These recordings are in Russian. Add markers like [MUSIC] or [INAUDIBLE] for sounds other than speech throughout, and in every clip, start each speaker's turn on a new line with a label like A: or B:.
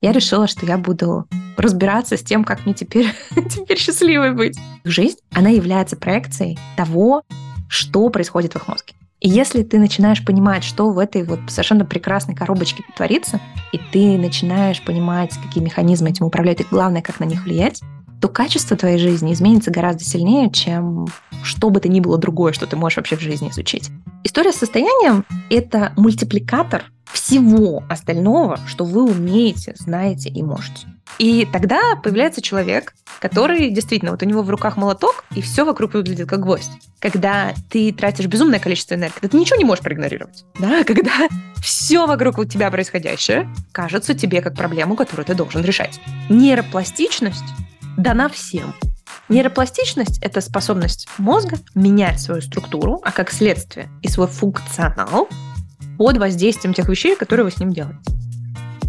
A: я решила, что я буду разбираться с тем, как мне теперь, [LAUGHS] теперь счастливой быть. Жизнь, она является проекцией того, что происходит в их мозге. И если ты начинаешь понимать, что в этой вот совершенно прекрасной коробочке творится, и ты начинаешь понимать, какие механизмы этим управляют, и главное, как на них влиять, то качество твоей жизни изменится гораздо сильнее, чем что бы то ни было другое, что ты можешь вообще в жизни изучить. История с состоянием — это мультипликатор всего остального, что вы умеете, знаете и можете. И тогда появляется человек, который действительно, вот у него в руках молоток, и все вокруг выглядит как гвоздь. Когда ты тратишь безумное количество энергии, когда ты ничего не можешь проигнорировать. Да? [LAUGHS] Когда все вокруг у тебя происходящее кажется тебе как проблему, которую ты должен решать. Нейропластичность дана всем. Нейропластичность — это способность мозга менять свою структуру, а как следствие и свой функционал под воздействием тех вещей, которые вы с ним делаете.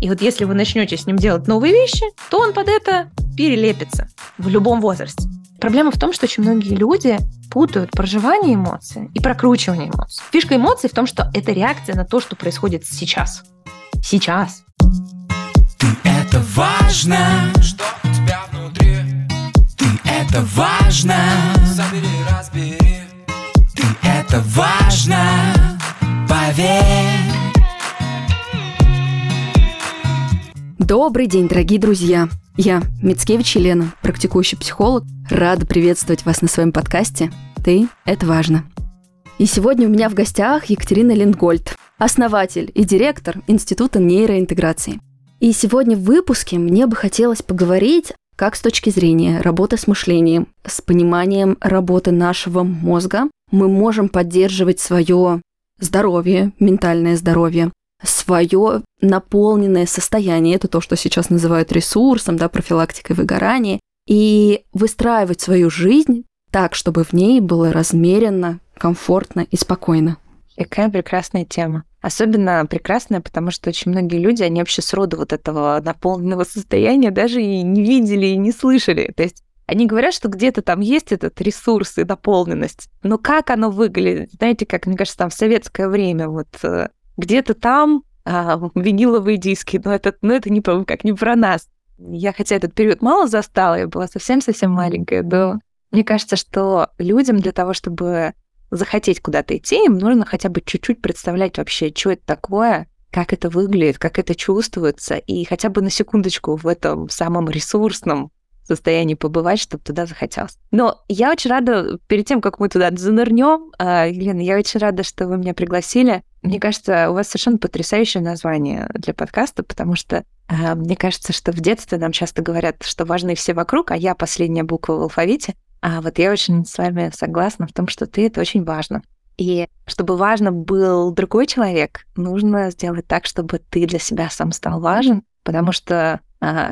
A: И вот если вы начнете с ним делать новые вещи, то он под это перелепится в любом возрасте. Проблема в том, что очень многие люди путают проживание эмоций и прокручивание эмоций. Фишка эмоций в том, что это реакция на то, что происходит сейчас. Сейчас.
B: Ты это важно, что это важно. Забери, разбери. Ты это важно поверь.
C: Добрый день, дорогие друзья! Я, Мицкевич Елена, практикующий психолог, рада приветствовать вас на своем подкасте «Ты – это важно». И сегодня у меня в гостях Екатерина Линдгольд, основатель и директор Института нейроинтеграции. И сегодня в выпуске мне бы хотелось поговорить как с точки зрения работы с мышлением, с пониманием работы нашего мозга мы можем поддерживать свое здоровье, ментальное здоровье, свое наполненное состояние, это то, что сейчас называют ресурсом, да, профилактикой выгорания, и выстраивать свою жизнь так, чтобы в ней было размеренно, комфортно и спокойно.
A: Какая прекрасная тема. Особенно прекрасная, потому что очень многие люди, они вообще сроду вот этого наполненного состояния даже и не видели, и не слышали. То есть они говорят, что где-то там есть этот ресурс и наполненность. Но как оно выглядит? Знаете, как, мне кажется, там в советское время вот э, где-то там а, виниловые диски, но это, но это не, как не про нас. Я хотя этот период мало застала, я была совсем-совсем маленькая, но мне кажется, что людям для того, чтобы захотеть куда-то идти, им нужно хотя бы чуть-чуть представлять вообще, что это такое, как это выглядит, как это чувствуется, и хотя бы на секундочку в этом самом ресурсном состоянии побывать, чтобы туда захотелось. Но я очень рада, перед тем, как мы туда занырнем, а, Елена, я очень рада, что вы меня пригласили. Мне кажется, у вас совершенно потрясающее название для подкаста, потому что а, мне кажется, что в детстве нам часто говорят, что важны все вокруг, а я последняя буква в алфавите. А вот я очень с вами согласна в том, что ты — это очень важно. И чтобы важно был другой человек, нужно сделать так, чтобы ты для себя сам стал важен, потому что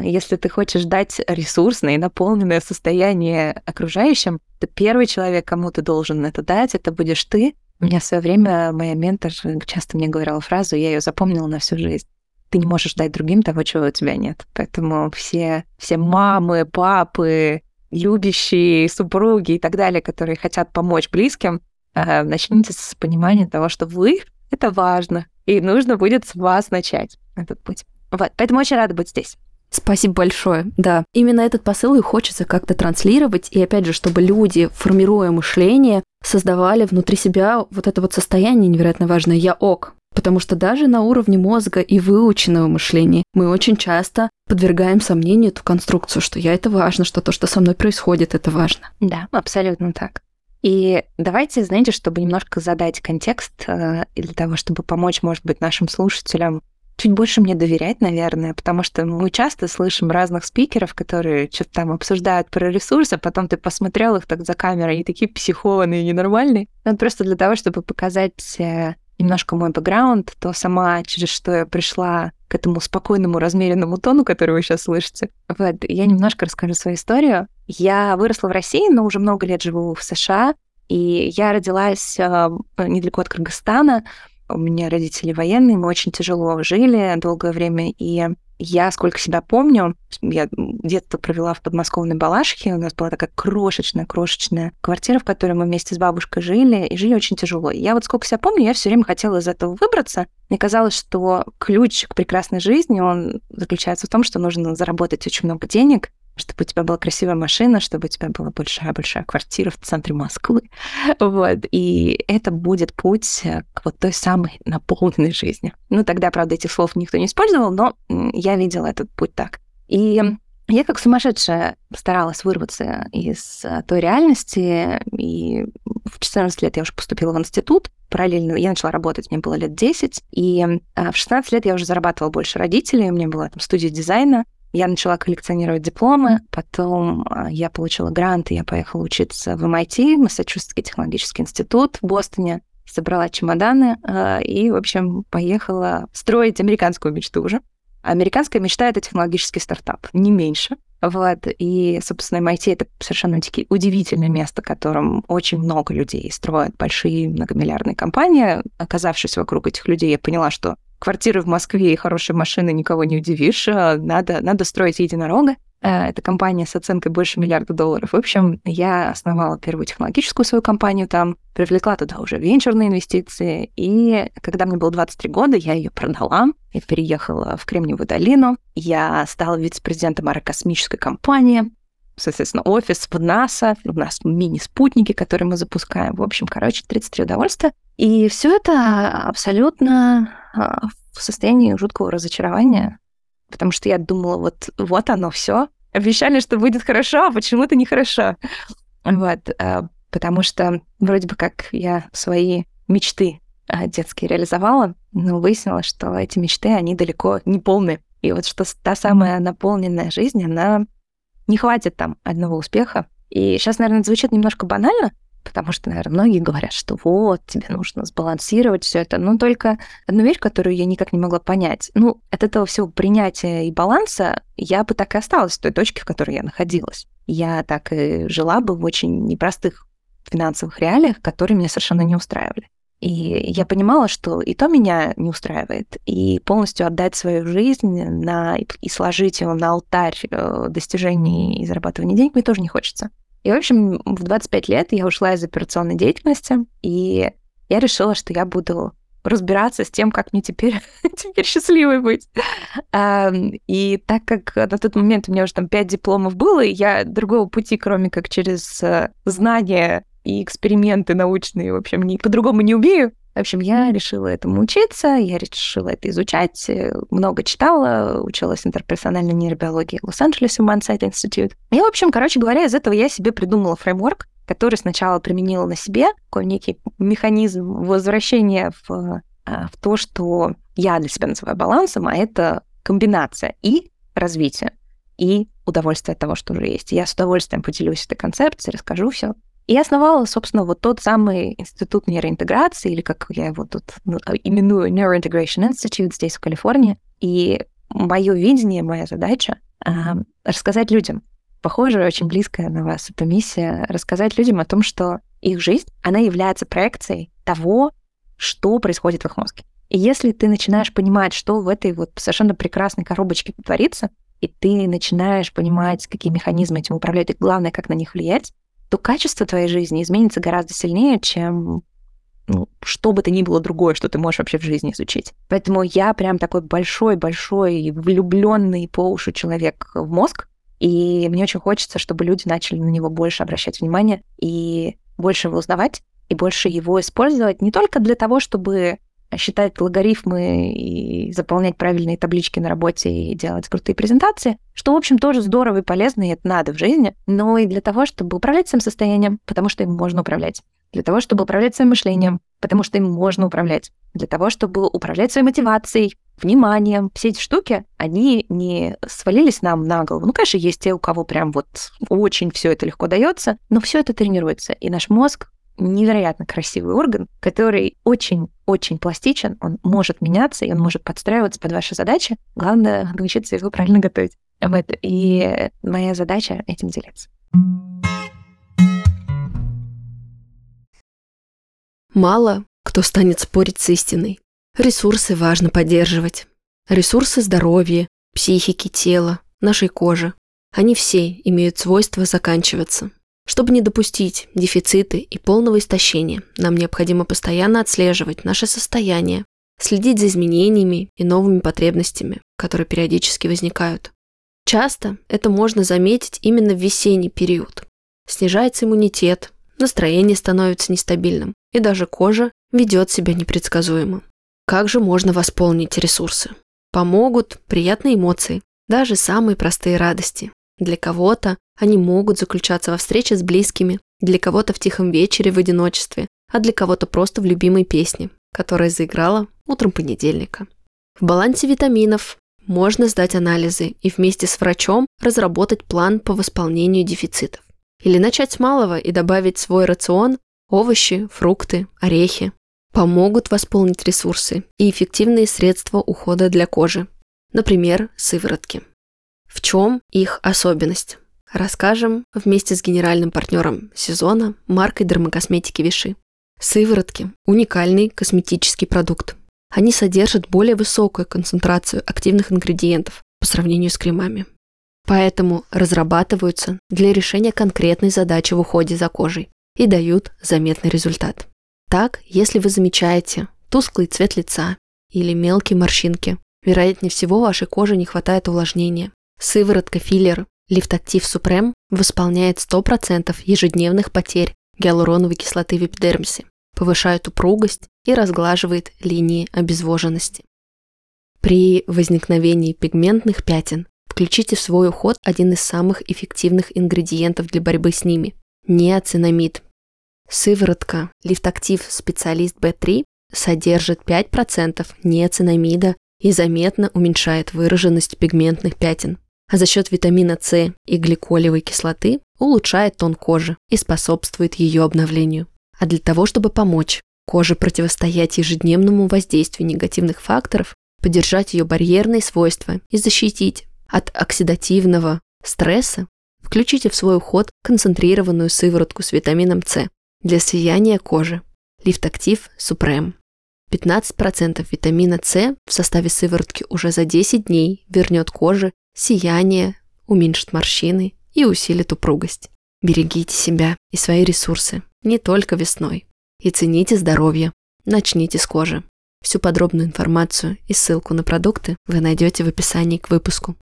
A: если ты хочешь дать ресурсное и наполненное состояние окружающим, то первый человек, кому ты должен это дать, это будешь ты. У меня в свое время моя ментор часто мне говорила фразу, я ее запомнила на всю жизнь. Ты не можешь дать другим того, чего у тебя нет. Поэтому все, все мамы, папы, любящие супруги и так далее, которые хотят помочь близким, а, начните с понимания того, что вы — это важно, и нужно будет с вас начать этот путь. Вот, поэтому очень рада быть здесь.
C: Спасибо большое. Да, именно этот посыл и хочется как-то транслировать. И опять же, чтобы люди, формируя мышление, создавали внутри себя вот это вот состояние невероятно важное «я ок». Потому что даже на уровне мозга и выученного мышления мы очень часто подвергаем сомнению эту конструкцию, что я это важно, что то, что со мной происходит, это важно.
A: Да, абсолютно так. И давайте, знаете, чтобы немножко задать контекст, э, и для того, чтобы помочь, может быть, нашим слушателям чуть больше мне доверять, наверное, потому что мы часто слышим разных спикеров, которые что-то там обсуждают про ресурсы, а потом ты посмотрел их так за камерой, они такие психованные, ненормальные. Но просто для того, чтобы показать э, немножко мой бэкграунд, то сама, через что я пришла к этому спокойному, размеренному тону, который вы сейчас слышите. Вот, я немножко расскажу свою историю. Я выросла в России, но уже много лет живу в США, и я родилась э, недалеко от Кыргызстана, у меня родители военные, мы очень тяжело жили долгое время, и я, сколько себя помню, я детство провела в подмосковной Балашихе, у нас была такая крошечная-крошечная квартира, в которой мы вместе с бабушкой жили, и жили очень тяжело. Я вот сколько себя помню, я все время хотела из этого выбраться. Мне казалось, что ключ к прекрасной жизни, он заключается в том, что нужно заработать очень много денег, чтобы у тебя была красивая машина, чтобы у тебя была большая-большая квартира в центре Москвы. [LAUGHS] Вот. И это будет путь к вот той самой наполненной жизни. Ну, тогда, правда, этих слов никто не использовал, но я видела этот путь так. И я как сумасшедшая старалась вырваться из той реальности, и в 14 лет я уже поступила в институт, параллельно я начала работать, мне было лет 10, и а, в 16 лет я уже зарабатывала больше родителей, у меня была там студия дизайна, я начала коллекционировать дипломы, потом а, я получила грант, и я поехала учиться в MIT, Массачусетский технологический институт в Бостоне, собрала чемоданы а, и, в общем, поехала строить американскую мечту уже. Американская мечта — это технологический стартап, не меньше. Вот. И, собственно, MIT — это совершенно удивительное место, в котором очень много людей строят большие многомиллиардные компании. Оказавшись вокруг этих людей, я поняла, что квартиры в Москве и хорошие машины никого не удивишь. А надо, надо строить единорога. Э, это компания с оценкой больше миллиарда долларов. В общем, я основала первую технологическую свою компанию там, привлекла туда уже венчурные инвестиции, и когда мне было 23 года, я ее продала, я переехала в Кремниевую долину, я стала вице-президентом аэрокосмической компании, соответственно, офис в НАСА, у нас мини-спутники, которые мы запускаем. В общем, короче, 33 удовольствия. И все это абсолютно в состоянии жуткого разочарования, потому что я думала, вот, вот оно все. Обещали, что будет хорошо, а почему-то нехорошо. Вот, а, потому что вроде бы как я свои мечты а, детские реализовала, но выяснилось, что эти мечты, они далеко не полны. И вот что та самая наполненная жизнь, она не хватит там одного успеха. И сейчас, наверное, звучит немножко банально, потому что, наверное, многие говорят, что вот, тебе нужно сбалансировать все это. Но только одну вещь, которую я никак не могла понять. Ну, от этого всего принятия и баланса я бы так и осталась в той точке, в которой я находилась. Я так и жила бы в очень непростых финансовых реалиях, которые меня совершенно не устраивали. И я понимала, что и то меня не устраивает, и полностью отдать свою жизнь на, и сложить ее на алтарь э, достижений и зарабатывания денег мне тоже не хочется. И, в общем, в 25 лет я ушла из операционной деятельности, и я решила, что я буду разбираться с тем, как мне теперь, [LAUGHS] теперь счастливой быть. И так как на тот момент у меня уже там пять дипломов было, и я другого пути, кроме как через э, знания и эксперименты научные, в общем, по-другому не умею. В общем, я решила этому учиться, я решила это изучать, э, много читала, училась интерперсональной нейробиологии в Лос-Анджелесе в Мансайт Институт. И, в общем, короче говоря, из этого я себе придумала фреймворк, который сначала применила на себе, такой некий механизм возвращения в, а, в то, что я для себя называю балансом, а это комбинация и развитие, и удовольствие от того, что уже есть. Я с удовольствием поделюсь этой концепцией, расскажу все. И я основала, собственно, вот тот самый институт нейроинтеграции, или как я его тут ну, а, именую Neurointegration Institute здесь, в Калифорнии. И мое видение, моя задача э, рассказать людям, похоже, очень близкая на вас эта миссия, рассказать людям о том, что их жизнь, она является проекцией того, что происходит в их мозге. И если ты начинаешь понимать, что в этой вот совершенно прекрасной коробочке творится, и ты начинаешь понимать, какие механизмы этим управляют, и главное, как на них влиять, то качество твоей жизни изменится гораздо сильнее, чем ну, что бы то ни было другое, что ты можешь вообще в жизни изучить. Поэтому я прям такой большой-большой влюбленный по уши человек в мозг, и мне очень хочется, чтобы люди начали на него больше обращать внимание и больше его узнавать, и больше его использовать не только для того, чтобы считать логарифмы и заполнять правильные таблички на работе и делать крутые презентации, что, в общем, тоже здорово и полезно, и это надо в жизни, но и для того, чтобы управлять своим состоянием, потому что им можно управлять, для того, чтобы управлять своим мышлением, потому что им можно управлять, для того, чтобы управлять своей мотивацией, вниманием. Все эти штуки, они не свалились нам на голову. Ну, конечно, есть те, у кого прям вот очень все это легко дается, но все это тренируется. И наш мозг невероятно красивый орган, который очень-очень пластичен, он может меняться, и он может подстраиваться под ваши задачи. Главное научиться его правильно готовить. И моя задача этим делиться.
C: Мало кто станет спорить с истиной. Ресурсы важно поддерживать. Ресурсы здоровья, психики тела, нашей кожи. Они все имеют свойство заканчиваться. Чтобы не допустить дефициты и полного истощения, нам необходимо постоянно отслеживать наше состояние, следить за изменениями и новыми потребностями, которые периодически возникают. Часто это можно заметить именно в весенний период. Снижается иммунитет, настроение становится нестабильным, и даже кожа ведет себя непредсказуемо. Как же можно восполнить ресурсы? Помогут приятные эмоции, даже самые простые радости. Для кого-то они могут заключаться во встрече с близкими, для кого-то в тихом вечере в одиночестве, а для кого-то просто в любимой песне, которая заиграла утром понедельника. В балансе витаминов можно сдать анализы и вместе с врачом разработать план по восполнению дефицитов. Или начать с малого и добавить в свой рацион овощи, фрукты, орехи. Помогут восполнить ресурсы и эффективные средства ухода для кожи. Например, сыворотки. В чем их особенность? Расскажем вместе с генеральным партнером сезона маркой дермокосметики Виши. Сыворотки – уникальный косметический продукт. Они содержат более высокую концентрацию активных ингредиентов по сравнению с кремами. Поэтому разрабатываются для решения конкретной задачи в уходе за кожей и дают заметный результат. Так, если вы замечаете тусклый цвет лица или мелкие морщинки, вероятнее всего вашей коже не хватает увлажнения. Сыворотка филлер Лифтактив Супрем восполняет 100% ежедневных потерь гиалуроновой кислоты в эпидермисе, повышает упругость и разглаживает линии обезвоженности. При возникновении пигментных пятен включите в свой уход один из самых эффективных ингредиентов для борьбы с ними – неоцинамид. Сыворотка Лифтактив Специалист B3 содержит 5% неоцинамида и заметно уменьшает выраженность пигментных пятен а за счет витамина С и гликолевой кислоты улучшает тон кожи и способствует ее обновлению. А для того, чтобы помочь коже противостоять ежедневному воздействию негативных факторов, поддержать ее барьерные свойства и защитить от оксидативного стресса, включите в свой уход концентрированную сыворотку с витамином С для сияния кожи. Лифтактив Супрем. 15% витамина С в составе сыворотки уже за 10 дней вернет коже сияние, уменьшит морщины и усилит упругость. Берегите себя и свои ресурсы не только весной. И цените здоровье. Начните с кожи. Всю подробную информацию и ссылку на продукты вы найдете в описании к выпуску.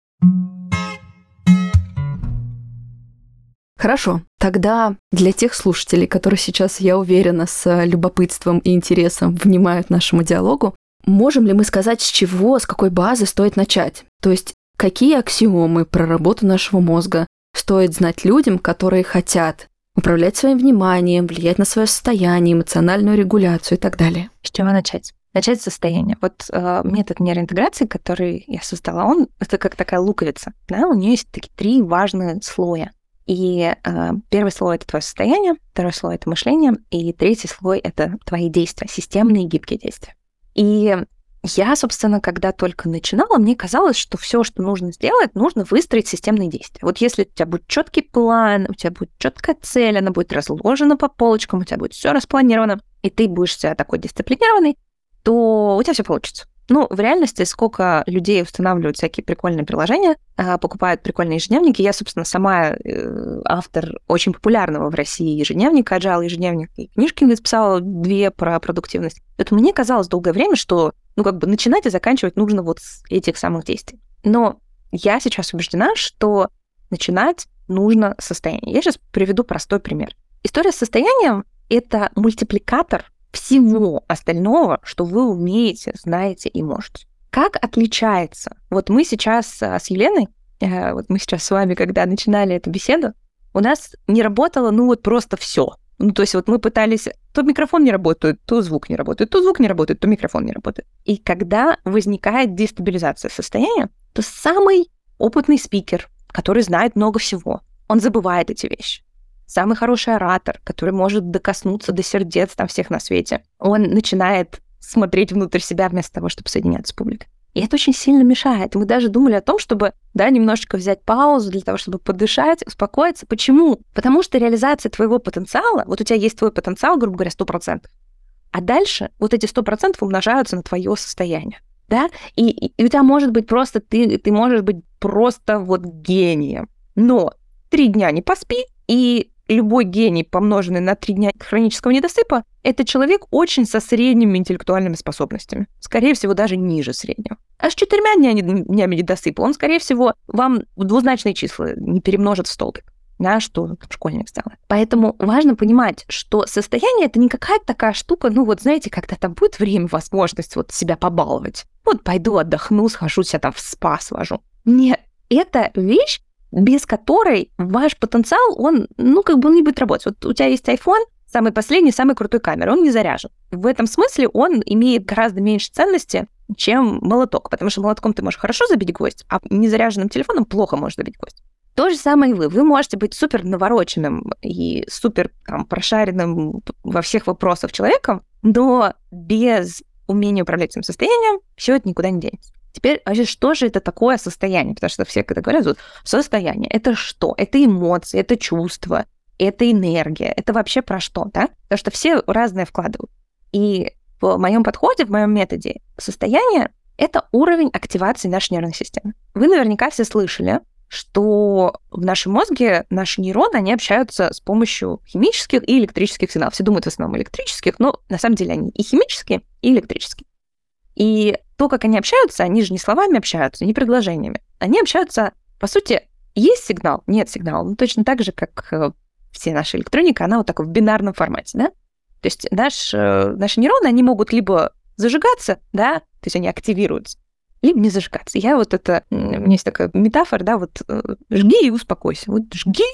C: Хорошо, тогда для тех слушателей, которые сейчас, я уверена, с любопытством и интересом внимают нашему диалогу, можем ли мы сказать, с чего, с какой базы стоит начать? То есть Какие аксиомы про работу нашего мозга стоит знать людям, которые хотят управлять своим вниманием, влиять на свое состояние, эмоциональную регуляцию и так далее?
A: С чего начать? Начать с состояния. Вот э, метод нейроинтеграции, который я создала, он это как такая луковица. Да? У нее есть такие три важные слоя. И э, первый слой это твое состояние, второй слой это мышление, и третий слой это твои действия, системные гибкие действия. И я, собственно, когда только начинала, мне казалось, что все, что нужно сделать, нужно выстроить системные действия. Вот если у тебя будет четкий план, у тебя будет четкая цель, она будет разложена по полочкам, у тебя будет все распланировано, и ты будешь себя такой дисциплинированный, то у тебя все получится. Ну, в реальности, сколько людей устанавливают всякие прикольные приложения, а, покупают прикольные ежедневники. Я, собственно, сама э, автор очень популярного в России ежедневника, agile ежедневник, и книжки написала две про продуктивность. Это мне казалось долгое время, что, ну, как бы начинать и заканчивать нужно вот с этих самых действий. Но я сейчас убеждена, что начинать нужно с состояния. Я сейчас приведу простой пример. История с состоянием — это мультипликатор всего остального, что вы умеете, знаете и можете. Как отличается? Вот мы сейчас а, с Еленой, э, вот мы сейчас с вами, когда начинали эту беседу, у нас не работало, ну вот просто все. Ну, то есть вот мы пытались, то микрофон не работает, то звук не работает, то звук не работает, то микрофон не работает. И когда возникает дестабилизация состояния, то самый опытный спикер, который знает много всего, он забывает эти вещи самый хороший оратор, который может докоснуться до сердец там всех на свете, он начинает смотреть внутрь себя вместо того, чтобы соединяться с публикой. И это очень сильно мешает. Мы даже думали о том, чтобы, да, немножечко взять паузу для того, чтобы подышать, успокоиться. Почему? Потому что реализация твоего потенциала, вот у тебя есть твой потенциал, грубо говоря, 100%, а дальше вот эти 100% умножаются на твое состояние. да, и, и у тебя может быть просто, ты, ты можешь быть просто вот гением, но три дня не поспи, и любой гений, помноженный на три дня хронического недосыпа, это человек очень со средними интеллектуальными способностями. Скорее всего, даже ниже среднего. А с четырьмя днями, недосыпа он, скорее всего, вам двузначные числа не перемножит в столбик да, что школьник сделает. Поэтому важно понимать, что состояние это не какая-то такая штука, ну вот знаете, когда там будет время, возможность вот себя побаловать. Вот пойду отдохну, схожу себя там в спа свожу. Нет, это вещь, без которой ваш потенциал, он, ну, как бы он не будет работать. Вот у тебя есть iPhone, самый последний, самый крутой камера, он не заряжен. В этом смысле он имеет гораздо меньше ценности, чем молоток, потому что молотком ты можешь хорошо забить гвоздь, а незаряженным телефоном плохо можешь забить гвоздь. То же самое и вы. Вы можете быть супер навороченным и супер там, прошаренным во всех вопросах человеком, но без умения управлять своим состоянием все это никуда не денется. Теперь, вообще, что же это такое состояние? Потому что все, когда говорят, вот, состояние, это что? Это эмоции, это чувства, это энергия, это вообще про что, да? Потому что все разное вкладывают. И в моем подходе, в моем методе, состояние — это уровень активации нашей нервной системы. Вы наверняка все слышали, что в нашем мозге наши нейроны, они общаются с помощью химических и электрических сигналов. Все думают в основном электрических, но на самом деле они и химические, и электрические. И то, как они общаются, они же не словами общаются, не предложениями. Они общаются, по сути, есть сигнал, нет сигнала. Ну, точно так же, как э, все наши электроника, она вот так в бинарном формате, да? То есть наш, э, наши нейроны, они могут либо зажигаться, да, то есть они активируются, либо не зажигаться. Я вот это, у меня есть такая метафора, да, вот э, жги и успокойся. Вот жги,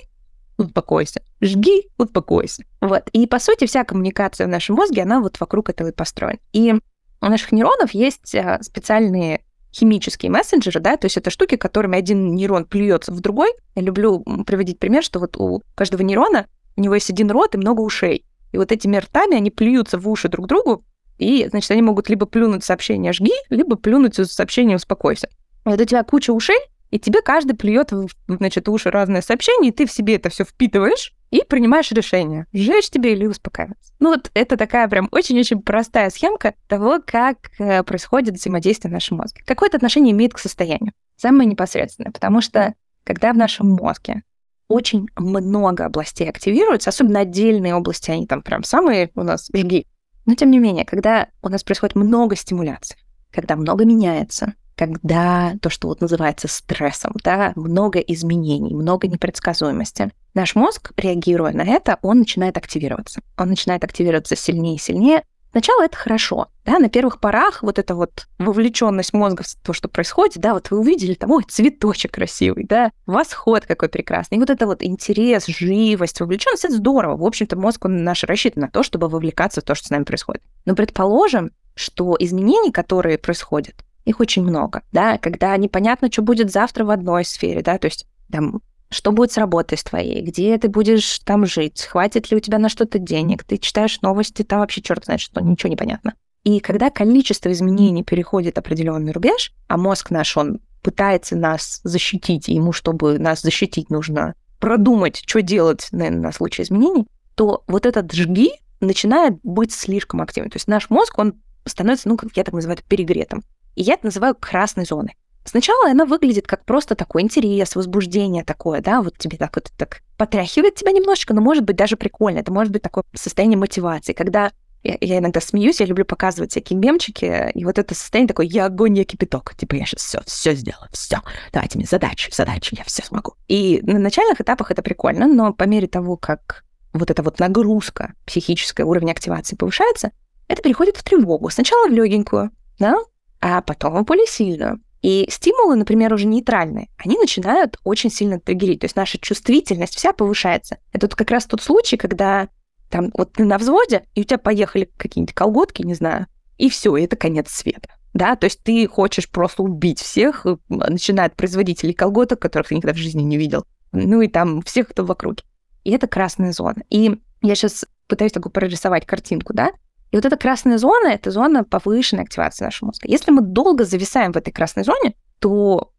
A: успокойся. Жги, успокойся. Вот. И, по сути, вся коммуникация в нашем мозге, она вот вокруг этого и построена. И у наших нейронов есть а, специальные химические мессенджеры, да, то есть это штуки, которыми один нейрон плюется в другой. Я люблю приводить пример, что вот у каждого нейрона у него есть один рот и много ушей. И вот этими ртами они плюются в уши друг другу, и, значит, они могут либо плюнуть сообщение «жги», либо плюнуть сообщение «успокойся». Вот у тебя куча ушей, и тебе каждый плюет, значит, уши разные сообщения, и ты в себе это все впитываешь, и принимаешь решение, сжечь тебе или успокаиваться. Ну вот это такая прям очень-очень простая схемка того, как э, происходит взаимодействие в нашем мозге. Какое это отношение имеет к состоянию? Самое непосредственное, потому что когда в нашем мозге очень много областей активируются, особенно отдельные области, они там прям самые у нас жги. Но тем не менее, когда у нас происходит много стимуляций, когда много меняется, когда то, что вот называется стрессом, да, много изменений, много непредсказуемости. Наш мозг, реагируя на это, он начинает активироваться. Он начинает активироваться сильнее и сильнее. Сначала это хорошо, да, на первых порах вот эта вот вовлеченность мозга в то, что происходит, да, вот вы увидели там, ой, цветочек красивый, да, восход какой прекрасный, и вот это вот интерес, живость, вовлеченность, это здорово. В общем-то, мозг, он наш рассчитан на то, чтобы вовлекаться в то, что с нами происходит. Но предположим, что изменения, которые происходят, их очень много, да, когда непонятно, что будет завтра в одной сфере, да, то есть там что будет с работой с твоей, где ты будешь там жить, хватит ли у тебя на что-то денег, ты читаешь новости, там вообще черт знает что, ничего не понятно. И когда количество изменений переходит определенный рубеж, а мозг наш, он пытается нас защитить, и ему, чтобы нас защитить, нужно продумать, что делать на, на случай изменений, то вот этот жги начинает быть слишком активным. То есть наш мозг, он становится, ну, как я так называю, перегретым. И я это называю красной зоной. Сначала она выглядит как просто такой интерес, возбуждение такое, да, вот тебе так вот так потряхивает тебя немножечко, но может быть даже прикольно. Это может быть такое состояние мотивации, когда я, я иногда смеюсь, я люблю показывать всякие мемчики, и вот это состояние такое, я огонь, я кипяток. Типа, я сейчас все, все сделаю, все. Давайте мне задачу, задачу, я все смогу. И на начальных этапах это прикольно, но по мере того, как вот эта вот нагрузка психическая, уровень активации повышается, это переходит в тревогу. Сначала в легенькую, да, а потом в более сильную. И стимулы, например, уже нейтральные, они начинают очень сильно триггерить. То есть наша чувствительность вся повышается. Это вот как раз тот случай, когда там вот ты на взводе, и у тебя поехали какие-нибудь колготки, не знаю, и все, это конец света. Да, то есть ты хочешь просто убить всех, начиная от производителей колготок, которых ты никогда в жизни не видел, ну и там всех, кто вокруг. И это красная зона. И я сейчас пытаюсь такую прорисовать картинку, да, и вот эта красная зона — это зона повышенной активации нашего мозга. Если мы долго зависаем в этой красной зоне, то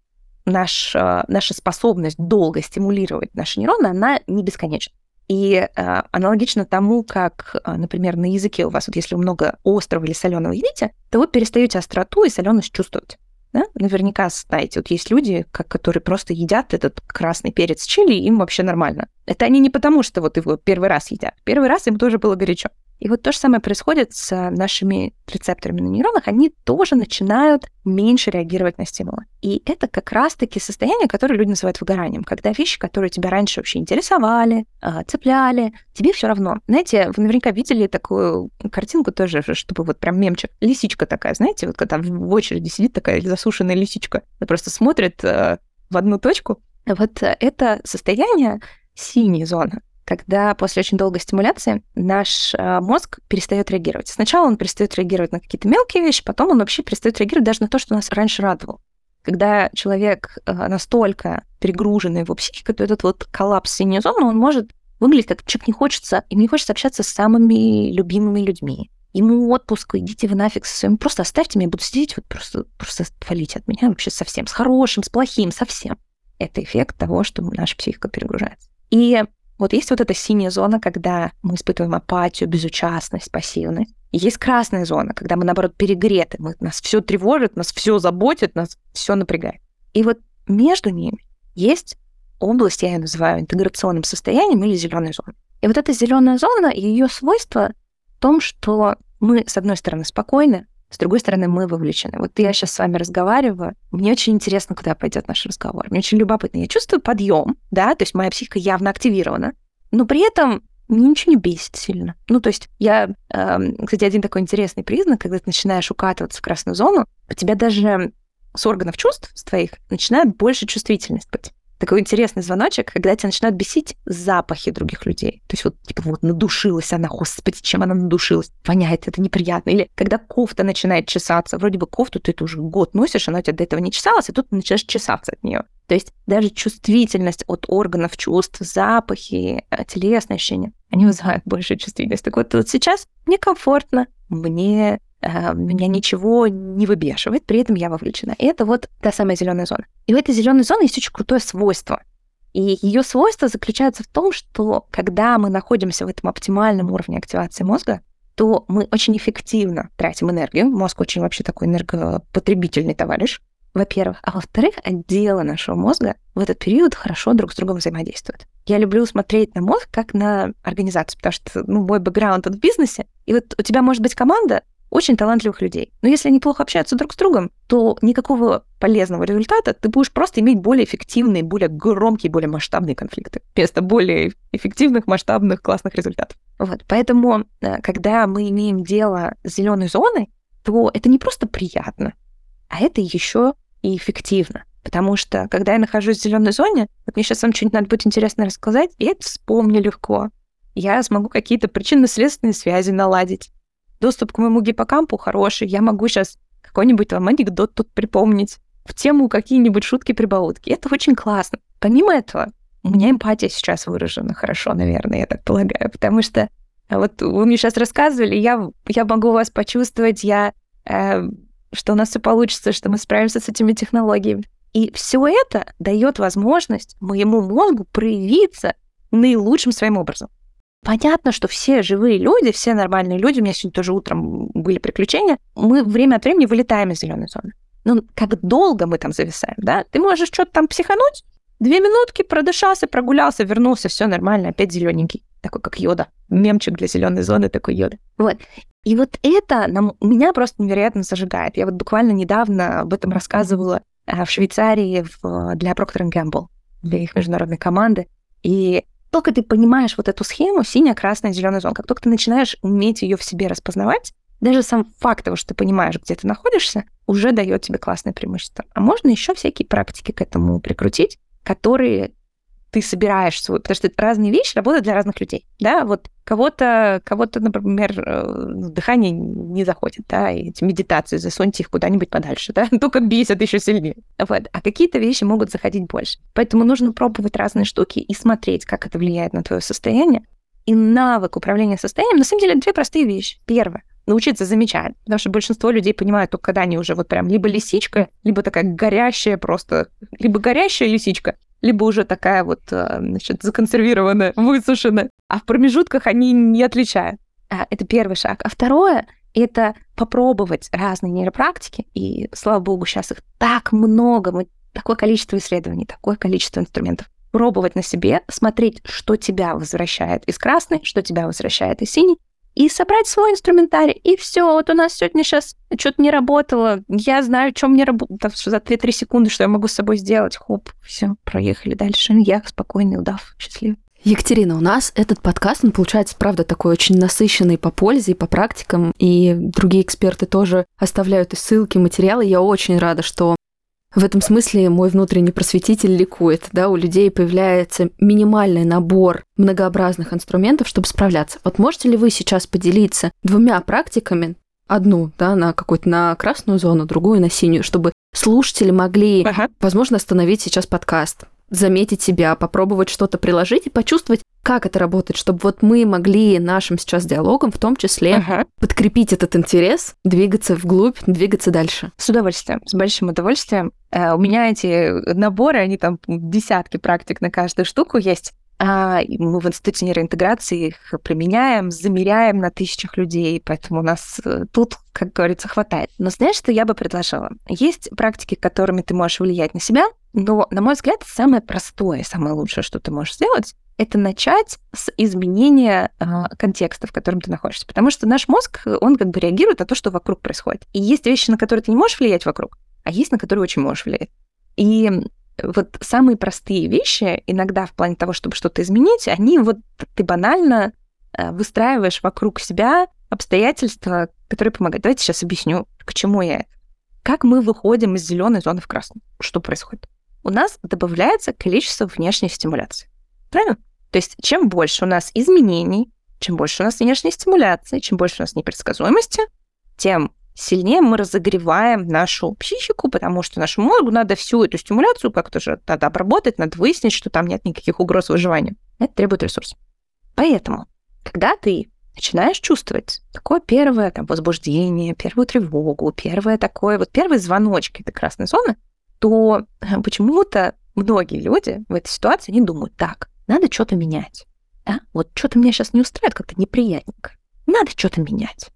A: наш, наша способность долго стимулировать наши нейроны, она не бесконечна. И э, аналогично тому, как, э, например, на языке у вас, вот если много острого или соленого едите, то вы перестаете остроту и соленость чувствовать. Да? Наверняка знаете, вот есть люди, как, которые просто едят этот красный перец чили, им вообще нормально. Это они не потому, что вот его первый раз едят. Первый раз им тоже было горячо. И вот то же самое происходит с нашими рецепторами на нейронах. Они тоже начинают меньше реагировать на стимулы. И это как раз-таки состояние, которое люди называют выгоранием, когда вещи, которые тебя раньше вообще интересовали, а, цепляли, тебе все равно. Знаете, вы наверняка видели такую картинку тоже, чтобы вот прям мемчик. Лисичка такая, знаете, вот когда в очереди сидит такая засушенная лисичка, она просто смотрит э, в одну точку. Вот это состояние синей зоны когда после очень долгой стимуляции наш э, мозг перестает реагировать. Сначала он перестает реагировать на какие-то мелкие вещи, потом он вообще перестает реагировать даже на то, что нас раньше радовало. Когда человек э, настолько перегружен его психика, то этот вот коллапс синей он может выглядеть как человек не хочется, им не хочется общаться с самыми любимыми людьми. Ему отпуск, идите вы нафиг со своим, просто оставьте меня, буду сидеть, вот просто, просто отвалите от меня вообще совсем, с хорошим, с плохим, совсем. Это эффект того, что наша психика перегружается. И вот есть вот эта синяя зона, когда мы испытываем апатию, безучастность, пассивность. И есть красная зона, когда мы, наоборот, перегреты. Мы, нас все тревожит, нас все заботит, нас все напрягает. И вот между ними есть область, я ее называю интеграционным состоянием или зеленой зоной. И вот эта зеленая зона ее свойство в том, что мы, с одной стороны, спокойны, с другой стороны, мы вовлечены. Вот я сейчас с вами разговариваю, мне очень интересно, куда пойдет наш разговор. Мне очень любопытно. Я чувствую подъем, да, то есть моя психика явно активирована, но при этом мне ничего не бесит сильно. Ну, то есть я, э, кстати, один такой интересный признак, когда ты начинаешь укатываться в красную зону, у тебя даже с органов чувств с твоих начинает больше чувствительность быть такой интересный звоночек, когда тебя начинают бесить запахи других людей. То есть вот, типа, вот надушилась она, господи, чем она надушилась? Воняет, это неприятно. Или когда кофта начинает чесаться, вроде бы кофту ты это уже год носишь, она у тебя до этого не чесалась, и тут ты начинаешь чесаться от нее. То есть даже чувствительность от органов чувств, запахи, э, телесные ощущения, они вызывают большую чувствительность. Так вот, вот сейчас мне комфортно, мне меня ничего не выбешивает, при этом я вовлечена. И это вот та самая зеленая зона. И в этой зеленой зоне есть очень крутое свойство. И ее свойство заключается в том, что когда мы находимся в этом оптимальном уровне активации мозга, то мы очень эффективно тратим энергию. Мозг очень вообще такой энергопотребительный товарищ, во-первых. А во-вторых, отделы нашего мозга в этот период хорошо друг с другом взаимодействуют. Я люблю смотреть на мозг как на организацию, потому что ну, мой бэкграунд в бизнесе. И вот у тебя может быть команда, очень талантливых людей. Но если они плохо общаются друг с другом, то никакого полезного результата ты будешь просто иметь более эффективные, более громкие, более масштабные конфликты вместо более эффективных, масштабных, классных результатов. Вот. Поэтому, э, когда мы имеем дело с зеленой зоной, то это не просто приятно, а это еще и эффективно. Потому что, когда я нахожусь в зеленой зоне, вот мне сейчас вам что-нибудь надо будет интересно рассказать, и это вспомню легко. Я смогу какие-то причинно-следственные связи наладить доступ к моему гиппокампу хороший, я могу сейчас какой-нибудь там анекдот тут припомнить, в тему какие-нибудь шутки-прибаутки. Это очень классно. Помимо этого, у меня эмпатия сейчас выражена хорошо, наверное, я так полагаю, потому что а, вот вы мне сейчас рассказывали, я, я могу вас почувствовать, я, э, что у нас все получится, что мы справимся с этими технологиями. И все это дает возможность моему мозгу проявиться наилучшим своим образом. Понятно, что все живые люди, все нормальные люди, у меня сегодня тоже утром были приключения, мы время от времени вылетаем из зеленой зоны. Ну, как долго мы там зависаем, да? Ты можешь что-то там психануть, две минутки продышался, прогулялся, вернулся, все нормально, опять зелененький, такой как йода. Мемчик для зеленой зоны такой йода. Вот. И вот это нам, меня просто невероятно зажигает. Я вот буквально недавно об этом рассказывала э, в Швейцарии в, для Procter Gamble, для их международной команды. И только ты понимаешь вот эту схему, синяя, красная, зеленая зона, как только ты начинаешь уметь ее в себе распознавать, даже сам факт того, что ты понимаешь, где ты находишься, уже дает тебе классное преимущество. А можно еще всякие практики к этому прикрутить, которые ты собираешь свой, потому что разные вещи работают для разных людей, да, вот кого-то, кого-то, например, э, дыхание не заходит, да, и эти медитации, засуньте их куда-нибудь подальше, да, [LAUGHS] только бесят еще сильнее, вот, а какие-то вещи могут заходить больше, поэтому нужно пробовать разные штуки и смотреть, как это влияет на твое состояние, и навык управления состоянием, на самом деле, две простые вещи. Первое, научиться замечать. Потому что большинство людей понимают только когда они уже вот прям либо лисичка, либо такая горящая просто, либо горящая лисичка, либо уже такая вот, э, значит, законсервированная, [LAUGHS] высушенная, а в промежутках они не отличают. А, это первый шаг. А второе — это попробовать разные нейропрактики, и, слава богу, сейчас их так много, мы такое количество исследований, такое количество инструментов. Пробовать на себе, смотреть, что тебя возвращает из красной, что тебя возвращает из синей, и собрать свой инструментарий. И все, вот у нас сегодня сейчас что-то не работало. Я знаю, что мне работает за 2-3 секунды, что я могу с собой сделать. Хоп, все, проехали дальше. Я спокойный, удав, счастливый.
C: Екатерина, у нас этот подкаст, он получается, правда, такой очень насыщенный по пользе и по практикам, и другие эксперты тоже оставляют и ссылки, материалы. Я очень рада, что в этом смысле мой внутренний просветитель ликует, да, у людей появляется минимальный набор многообразных инструментов, чтобы справляться. Вот можете ли вы сейчас поделиться двумя практиками, одну, да, на какую-то на красную зону, другую на синюю, чтобы слушатели могли, ага. возможно, остановить сейчас подкаст, заметить себя, попробовать что-то приложить и почувствовать, как это работает, чтобы вот мы могли нашим сейчас диалогом в том числе ага. подкрепить этот интерес, двигаться вглубь, двигаться дальше.
A: С удовольствием, с большим удовольствием. Э, у меня эти наборы, они там десятки практик на каждую штуку есть. А мы в институте нейроинтеграции их применяем, замеряем на тысячах людей, поэтому у нас э, тут, как говорится, хватает. Но знаешь, что я бы предложила? Есть практики, которыми ты можешь влиять на себя, но, на мой взгляд, самое простое, самое лучшее, что ты можешь сделать, это начать с изменения э, контекста, в котором ты находишься. Потому что наш мозг, он как бы реагирует на то, что вокруг происходит. И есть вещи, на которые ты не можешь влиять вокруг, а есть, на которые очень можешь влиять. И вот самые простые вещи, иногда в плане того, чтобы что-то изменить, они вот ты банально э, выстраиваешь вокруг себя обстоятельства, которые помогают. Давайте сейчас объясню, к чему я. Как мы выходим из зеленой зоны в красную? Что происходит? У нас добавляется количество внешней стимуляции. Правильно? То есть чем больше у нас изменений, чем больше у нас внешней стимуляции, чем больше у нас непредсказуемости, тем сильнее мы разогреваем нашу психику, потому что нашему мозгу надо всю эту стимуляцию как-то же надо обработать, надо выяснить, что там нет никаких угроз выживания. Это требует ресурсов. Поэтому, когда ты начинаешь чувствовать такое первое там, возбуждение, первую тревогу, первое такое, вот первые звоночки этой красной зоны, то почему-то многие люди в этой ситуации, они думают, так, надо что-то менять. Да? Вот что-то меня сейчас не устраивает, как-то неприятненько. Надо что-то менять.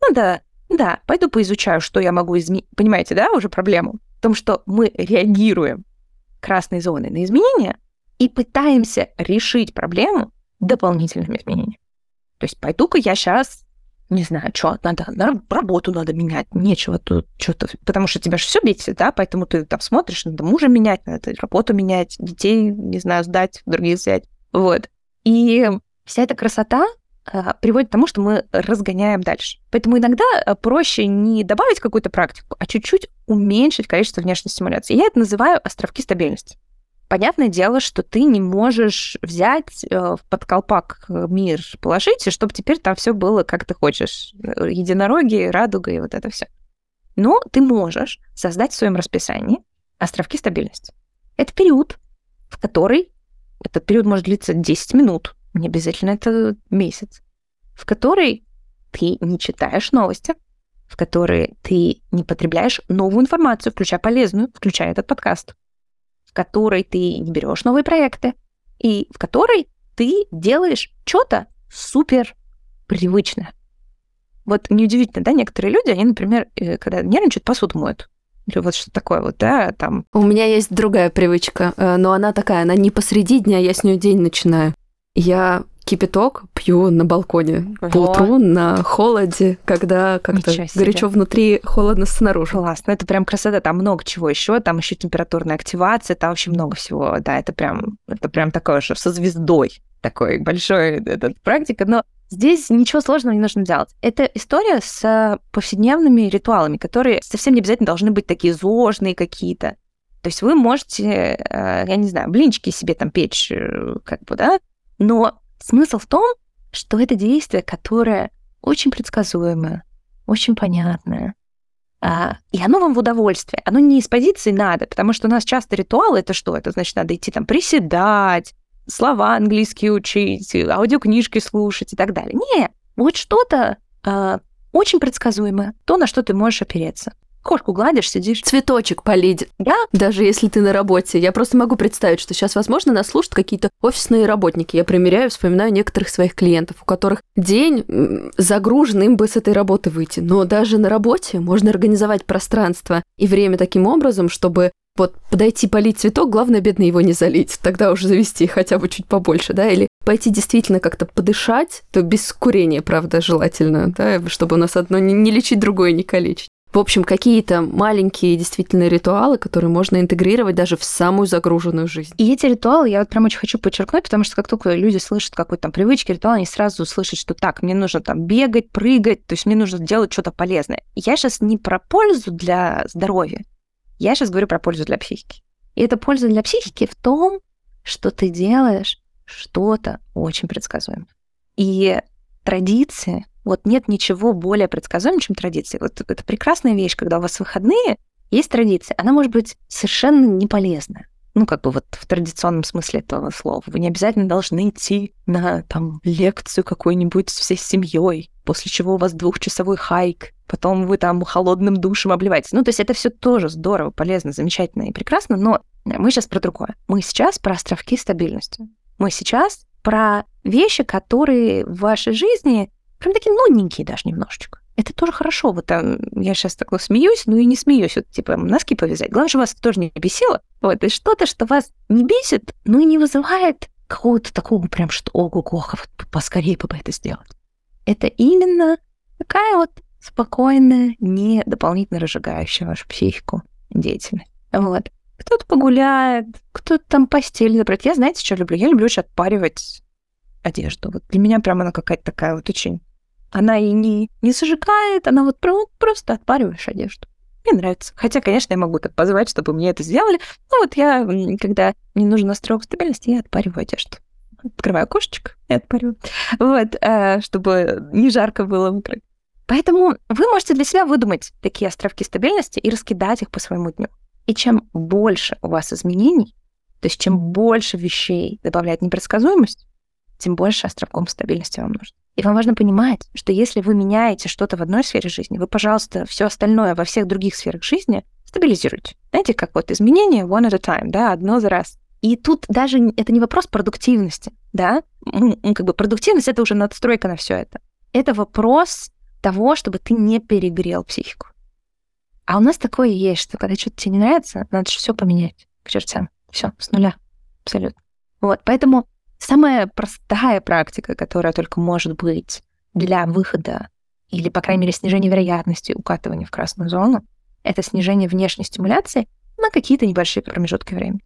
A: Надо да, пойду поизучаю, что я могу изменить. Понимаете, да, уже проблему? В том, что мы реагируем красной зоной на изменения и пытаемся решить проблему дополнительными изменениями. То есть пойду-ка я сейчас, не знаю, что надо, на работу надо менять, нечего тут что-то, потому что тебя же все бесит, да, поэтому ты там смотришь, надо мужа менять, надо работу менять, детей, не знаю, сдать, других взять, вот. И вся эта красота, приводит к тому, что мы разгоняем дальше. Поэтому иногда а, проще не добавить какую-то практику, а чуть-чуть уменьшить количество внешней стимуляции. Я это называю островки стабильности. Понятное дело, что ты не можешь взять э, в подколпак мир, положить, и чтобы теперь там все было, как ты хочешь. Единороги, радуга и вот это все. Но ты можешь создать в своем расписании островки стабильности. Это период, в который этот период может длиться 10 минут, не обязательно это месяц, в который ты не читаешь новости, в которой ты не потребляешь новую информацию, включая полезную, включая этот подкаст, в которой ты не берешь новые проекты, и в которой ты делаешь что-то супер привычное. Вот неудивительно, да, некоторые люди, они, например, э, когда нервничают, посуду моют. Или вот что такое вот, да, там.
C: У меня есть другая привычка, э, но она такая, она не посреди дня, я с нее день начинаю. Я кипяток пью на балконе. Ого. по утру на холоде, когда как-то горячо внутри, холодно снаружи.
A: Классно, это прям красота, там много чего еще, там еще температурная активация, там вообще много всего, да, это прям, это прям такое же со звездой, такой большой этот практика, но Здесь ничего сложного не нужно делать. Это история с повседневными ритуалами, которые совсем не обязательно должны быть такие зожные какие-то. То есть вы можете, э, я не знаю, блинчики себе там печь, э, как бы, да, но смысл в том, что это действие, которое очень предсказуемое, очень понятное, а, и оно вам в удовольствие. Оно не из позиции надо, потому что у нас часто ритуалы это что? Это значит, надо идти там приседать, слова английские учить, аудиокнижки слушать и так далее. Не, вот что-то э, очень предсказуемое, то, на что ты можешь опереться. Кошку гладишь, сидишь.
C: Цветочек полить.
A: Да.
C: Даже если ты на работе. Я просто могу представить, что сейчас, возможно, нас слушают какие-то офисные работники. Я примеряю, вспоминаю некоторых своих клиентов, у которых день загружен, им бы с этой работы выйти. Но даже на работе можно организовать пространство и время таким образом, чтобы вот подойти полить цветок, главное, бедно его не залить, тогда уже завести хотя бы чуть побольше, да, или пойти действительно как-то подышать, то без курения, правда, желательно, да, чтобы у нас одно не лечить, другое не калечить. В общем, какие-то маленькие действительно ритуалы, которые можно интегрировать даже в самую загруженную жизнь.
A: И эти ритуалы я вот прям очень хочу подчеркнуть, потому что как только люди слышат какой-то там привычки, ритуал, они сразу слышат, что так, мне нужно там бегать, прыгать, то есть мне нужно делать что-то полезное. Я сейчас не про пользу для здоровья, я сейчас говорю про пользу для психики. И эта польза для психики в том, что ты делаешь что-то очень предсказуемое. И традиции, вот нет ничего более предсказуемого, чем традиции. Вот это прекрасная вещь, когда у вас выходные, есть традиция. Она может быть совершенно не полезная. Ну, как бы вот в традиционном смысле этого слова. Вы не обязательно должны идти на там лекцию какую-нибудь всей семьей, после чего у вас двухчасовой хайк, потом вы там холодным душем обливаетесь. Ну, то есть это все тоже здорово, полезно, замечательно и прекрасно, но мы сейчас про другое. Мы сейчас про островки стабильности. Мы сейчас про вещи, которые в вашей жизни прям такие нудненькие даже немножечко. Это тоже хорошо. Вот там я сейчас такой смеюсь, ну и не смеюсь. Вот типа носки повязать. Главное, чтобы вас тоже не бесило. Вот, и что-то, что вас не бесит, но и не вызывает какого-то такого прям, что ого-го, поскорее бы это сделать. Это именно такая вот спокойная, не дополнительно разжигающая вашу психику деятельность. Вот. Кто-то погуляет, кто-то там постель забрать. Я, знаете, что люблю? Я люблю очень отпаривать одежду. Вот для меня прям она какая-то такая вот очень... Она и не, не зажигает, она вот просто отпариваешь одежду. Мне нравится. Хотя, конечно, я могу так позвать, чтобы мне это сделали. Но вот я, когда мне нужен настройка стабильности, я отпариваю одежду. Открываю окошечко и отпариваю. Вот, э, чтобы не жарко было вокруг. Поэтому вы можете для себя выдумать такие островки стабильности и раскидать их по своему дню. И чем больше у вас изменений, то есть чем больше вещей добавляет непредсказуемость, тем больше островком стабильности вам нужно. И вам важно понимать, что если вы меняете что-то в одной сфере жизни, вы, пожалуйста, все остальное во всех других сферах жизни стабилизируйте. Знаете, как вот изменения one at a time, да, одно за раз. И тут даже это не вопрос продуктивности, да, ну, как бы продуктивность — это уже надстройка на все это. Это вопрос того, чтобы ты не перегрел психику. А у нас такое есть, что когда что-то тебе не нравится, надо же все поменять к чертям. Все, с нуля. Абсолютно. Вот, поэтому самая простая практика, которая только может быть для выхода или, по крайней мере, снижения вероятности укатывания в красную зону, это снижение внешней стимуляции на какие-то небольшие промежутки времени.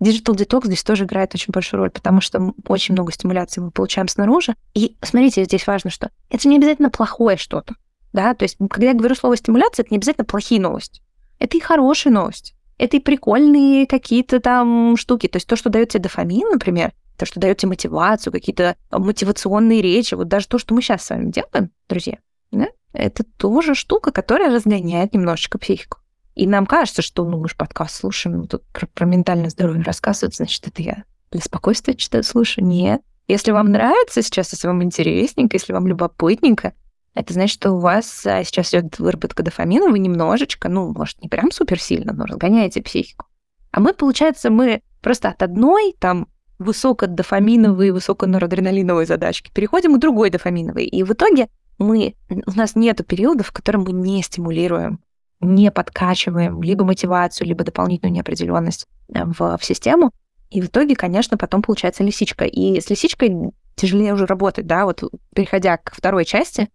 A: Digital Detox здесь тоже играет очень большую роль, потому что очень много стимуляции мы получаем снаружи. И смотрите, здесь важно, что это не обязательно плохое что-то. Да? То есть, когда я говорю слово стимуляция, это не обязательно плохие новости. Это и хорошие новости. Это и прикольные какие-то там штуки. То есть то, что дает тебе дофамин, например, то, что дает тебе мотивацию, какие-то мотивационные речи, вот даже то, что мы сейчас с вами делаем, друзья, да, это тоже штука, которая разгоняет немножечко психику. И нам кажется, что ну, мы же подкаст слушаем, ну, тут про, про ментальное здоровье рассказывают, значит, это я для спокойствия читаю, слушаю. Нет. Если вам нравится сейчас, если вам интересненько, если вам любопытненько, это значит, что у вас а, сейчас идет выработка дофамина, вы немножечко, ну, может, не прям супер сильно, но разгоняете психику. А мы, получается, мы просто от одной там высокодофаминовой, высоконорадреналиновой задачки переходим к другой дофаминовой. И в итоге мы, у нас нет периодов, в котором мы не стимулируем не подкачиваем либо мотивацию, либо дополнительную неопределенность э, в, в систему. И в итоге, конечно, потом получается лисичка. И с лисичкой тяжелее уже работать, да, вот переходя к второй части,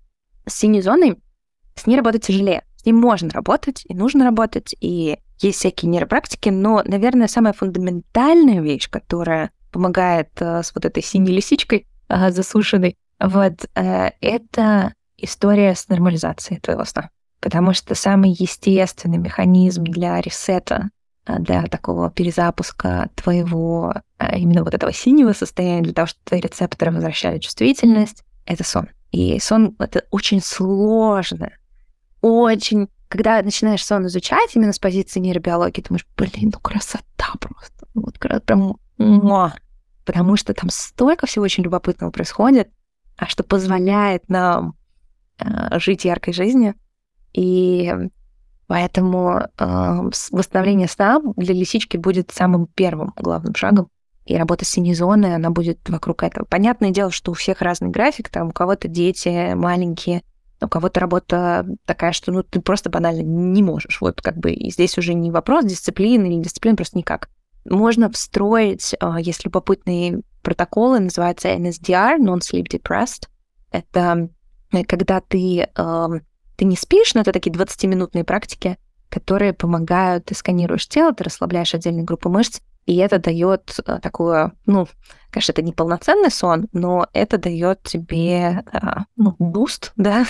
A: с синей зоной, с ней работать тяжелее. С ней можно работать, и нужно работать, и есть всякие нейропрактики, но, наверное, самая фундаментальная вещь, которая помогает э, с вот этой синей лисичкой э, засушенной, вот, э, это история с нормализацией твоего сна потому что самый естественный механизм для ресета, а, для такого перезапуска твоего именно вот этого синего состояния, для того, чтобы рецепторы возвращали чувствительность, это сон. И сон — это очень сложно, очень... Когда начинаешь сон изучать именно с позиции нейробиологии, думаешь, блин, ну красота просто. Ну вот прям... Муа. Потому что там столько всего очень любопытного происходит, а что позволяет нам э, жить яркой жизнью, и Поэтому э, восстановление сна для лисички будет самым первым главным шагом. И работа с синей зоной, она будет вокруг этого. Понятное дело, что у всех разный график, там у кого-то дети маленькие, у кого-то работа такая, что ну, ты просто банально не можешь. Вот как бы и здесь уже не вопрос дисциплины или дисциплины, просто никак. Можно встроить, а, есть любопытные протоколы, называется NSDR, Non-Sleep Depressed. Это э, когда ты, ты не спишь, но это такие 20-минутные практики, которые помогают, ты сканируешь тело, ты расслабляешь отдельные группы мышц, и это дает э, такую, ну, конечно, это не полноценный сон, но это дает тебе а, ну, boost, [LAUGHS] да,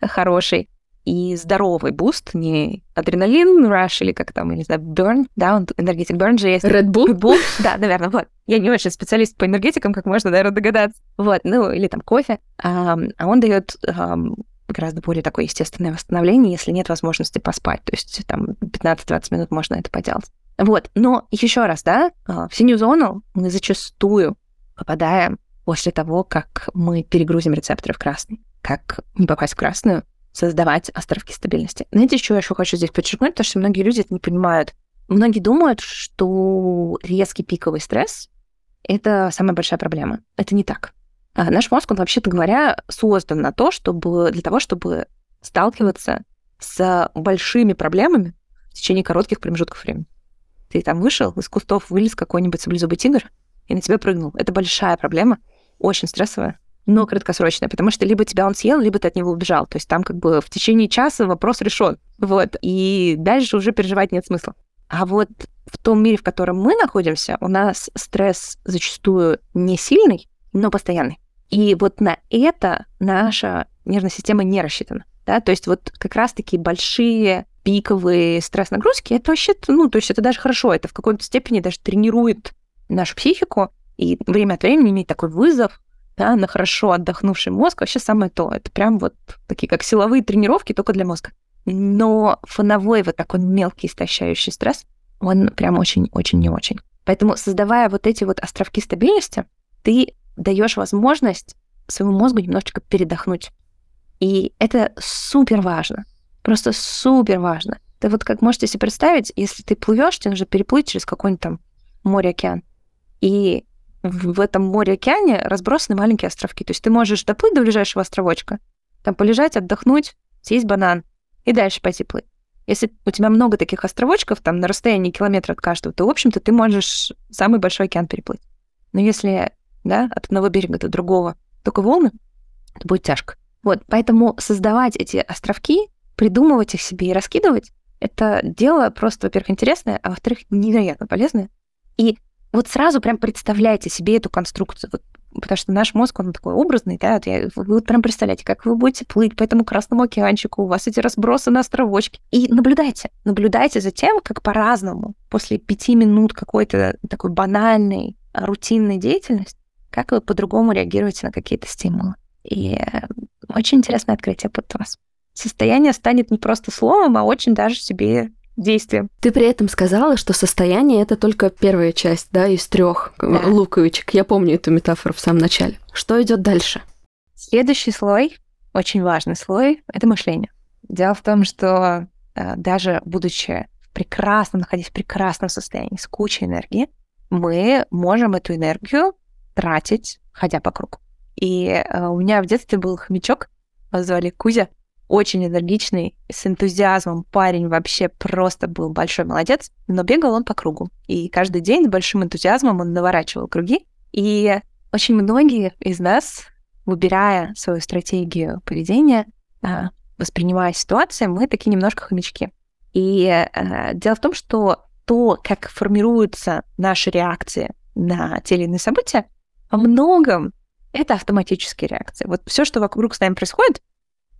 A: хороший и здоровый boost, не Adrenaline Rush или как там, я не знаю, Burn, да, он энергетик Burn же есть.
C: Red Bull?
A: Red Bull, да, наверное, вот. Я не очень специалист по энергетикам, как можно, наверное, догадаться. Вот, ну, или там кофе. А, а он дает гораздо более такое естественное восстановление, если нет возможности поспать. То есть там 15-20 минут можно это поделать. Вот, но еще раз, да, а, в синюю зону мы зачастую попадаем после того, как мы перегрузим рецепторы в красный. Как не попасть в красную? Создавать островки стабильности. Знаете, что я еще хочу здесь подчеркнуть? Потому что многие люди это не понимают. Многие думают, что резкий пиковый стресс — это самая большая проблема. Это не так. А наш мозг, он, вообще-то говоря, создан на то, чтобы, для того, чтобы сталкиваться с большими проблемами в течение коротких промежутков времени. Ты там вышел, из кустов вылез какой-нибудь саблезубый тигр и на тебя прыгнул. Это большая проблема, очень стрессовая, но краткосрочная, потому что либо тебя он съел, либо ты от него убежал. То есть там как бы в течение часа вопрос решен. Вот. И дальше уже переживать нет смысла. А вот в том мире, в котором мы находимся, у нас стресс зачастую не сильный, но постоянный. И вот на это наша нервная система не рассчитана. Да? То есть вот как раз-таки большие пиковые стресс-нагрузки, это вообще, ну, то есть это даже хорошо, это в какой-то степени даже тренирует нашу психику, и время от времени иметь такой вызов да, на хорошо отдохнувший мозг вообще самое то. Это прям вот такие как силовые тренировки только для мозга. Но фоновой вот такой мелкий истощающий стресс, он прям очень-очень не очень. Поэтому создавая вот эти вот островки стабильности, ты даешь возможность своему мозгу немножечко передохнуть. И это супер важно. Просто супер важно. Ты вот как можете себе представить, если ты плывешь, тебе нужно переплыть через какой-нибудь там море-океан. И в этом море-океане разбросаны маленькие островки. То есть ты можешь доплыть до ближайшего островочка, там полежать, отдохнуть, съесть банан и дальше пойти плыть. Если у тебя много таких островочков, там на расстоянии километра от каждого, то, в общем-то, ты можешь самый большой океан переплыть. Но если да, от одного берега до другого, только волны, это будет тяжко. Вот, поэтому создавать эти островки, придумывать их себе и раскидывать, это дело просто, во-первых, интересное, а во-вторых, невероятно полезное. И вот сразу прям представляйте себе эту конструкцию. Вот, потому что наш мозг, он такой образный, да, вот я, вы вот прям представляете, как вы будете плыть по этому красному океанчику, у вас эти разбросы на островочки. И наблюдайте, наблюдайте за тем, как по-разному после пяти минут какой-то такой банальной, рутинной деятельности как вы по-другому реагируете на какие-то стимулы. И э, очень интересное открытие у вас. Состояние станет не просто словом, а очень даже себе действием.
C: Ты при этом сказала, что состояние это только первая часть, да, из трех да. луковичек. Я помню эту метафору в самом начале. Что идет дальше?
A: Следующий слой, очень важный слой, это мышление. Дело в том, что э, даже будучи прекрасно, находясь в прекрасном состоянии, с кучей энергии, мы можем эту энергию тратить, ходя по кругу. И э, у меня в детстве был хомячок, его звали Кузя, очень энергичный, с энтузиазмом парень вообще просто был большой молодец, но бегал он по кругу. И каждый день с большим энтузиазмом он наворачивал круги. И очень многие из нас, выбирая свою стратегию поведения, э, воспринимая ситуацию, мы такие немножко хомячки. И э, дело в том, что то, как формируются наши реакции на те или иные события, во многом это автоматические реакции. Вот все, что вокруг с нами происходит,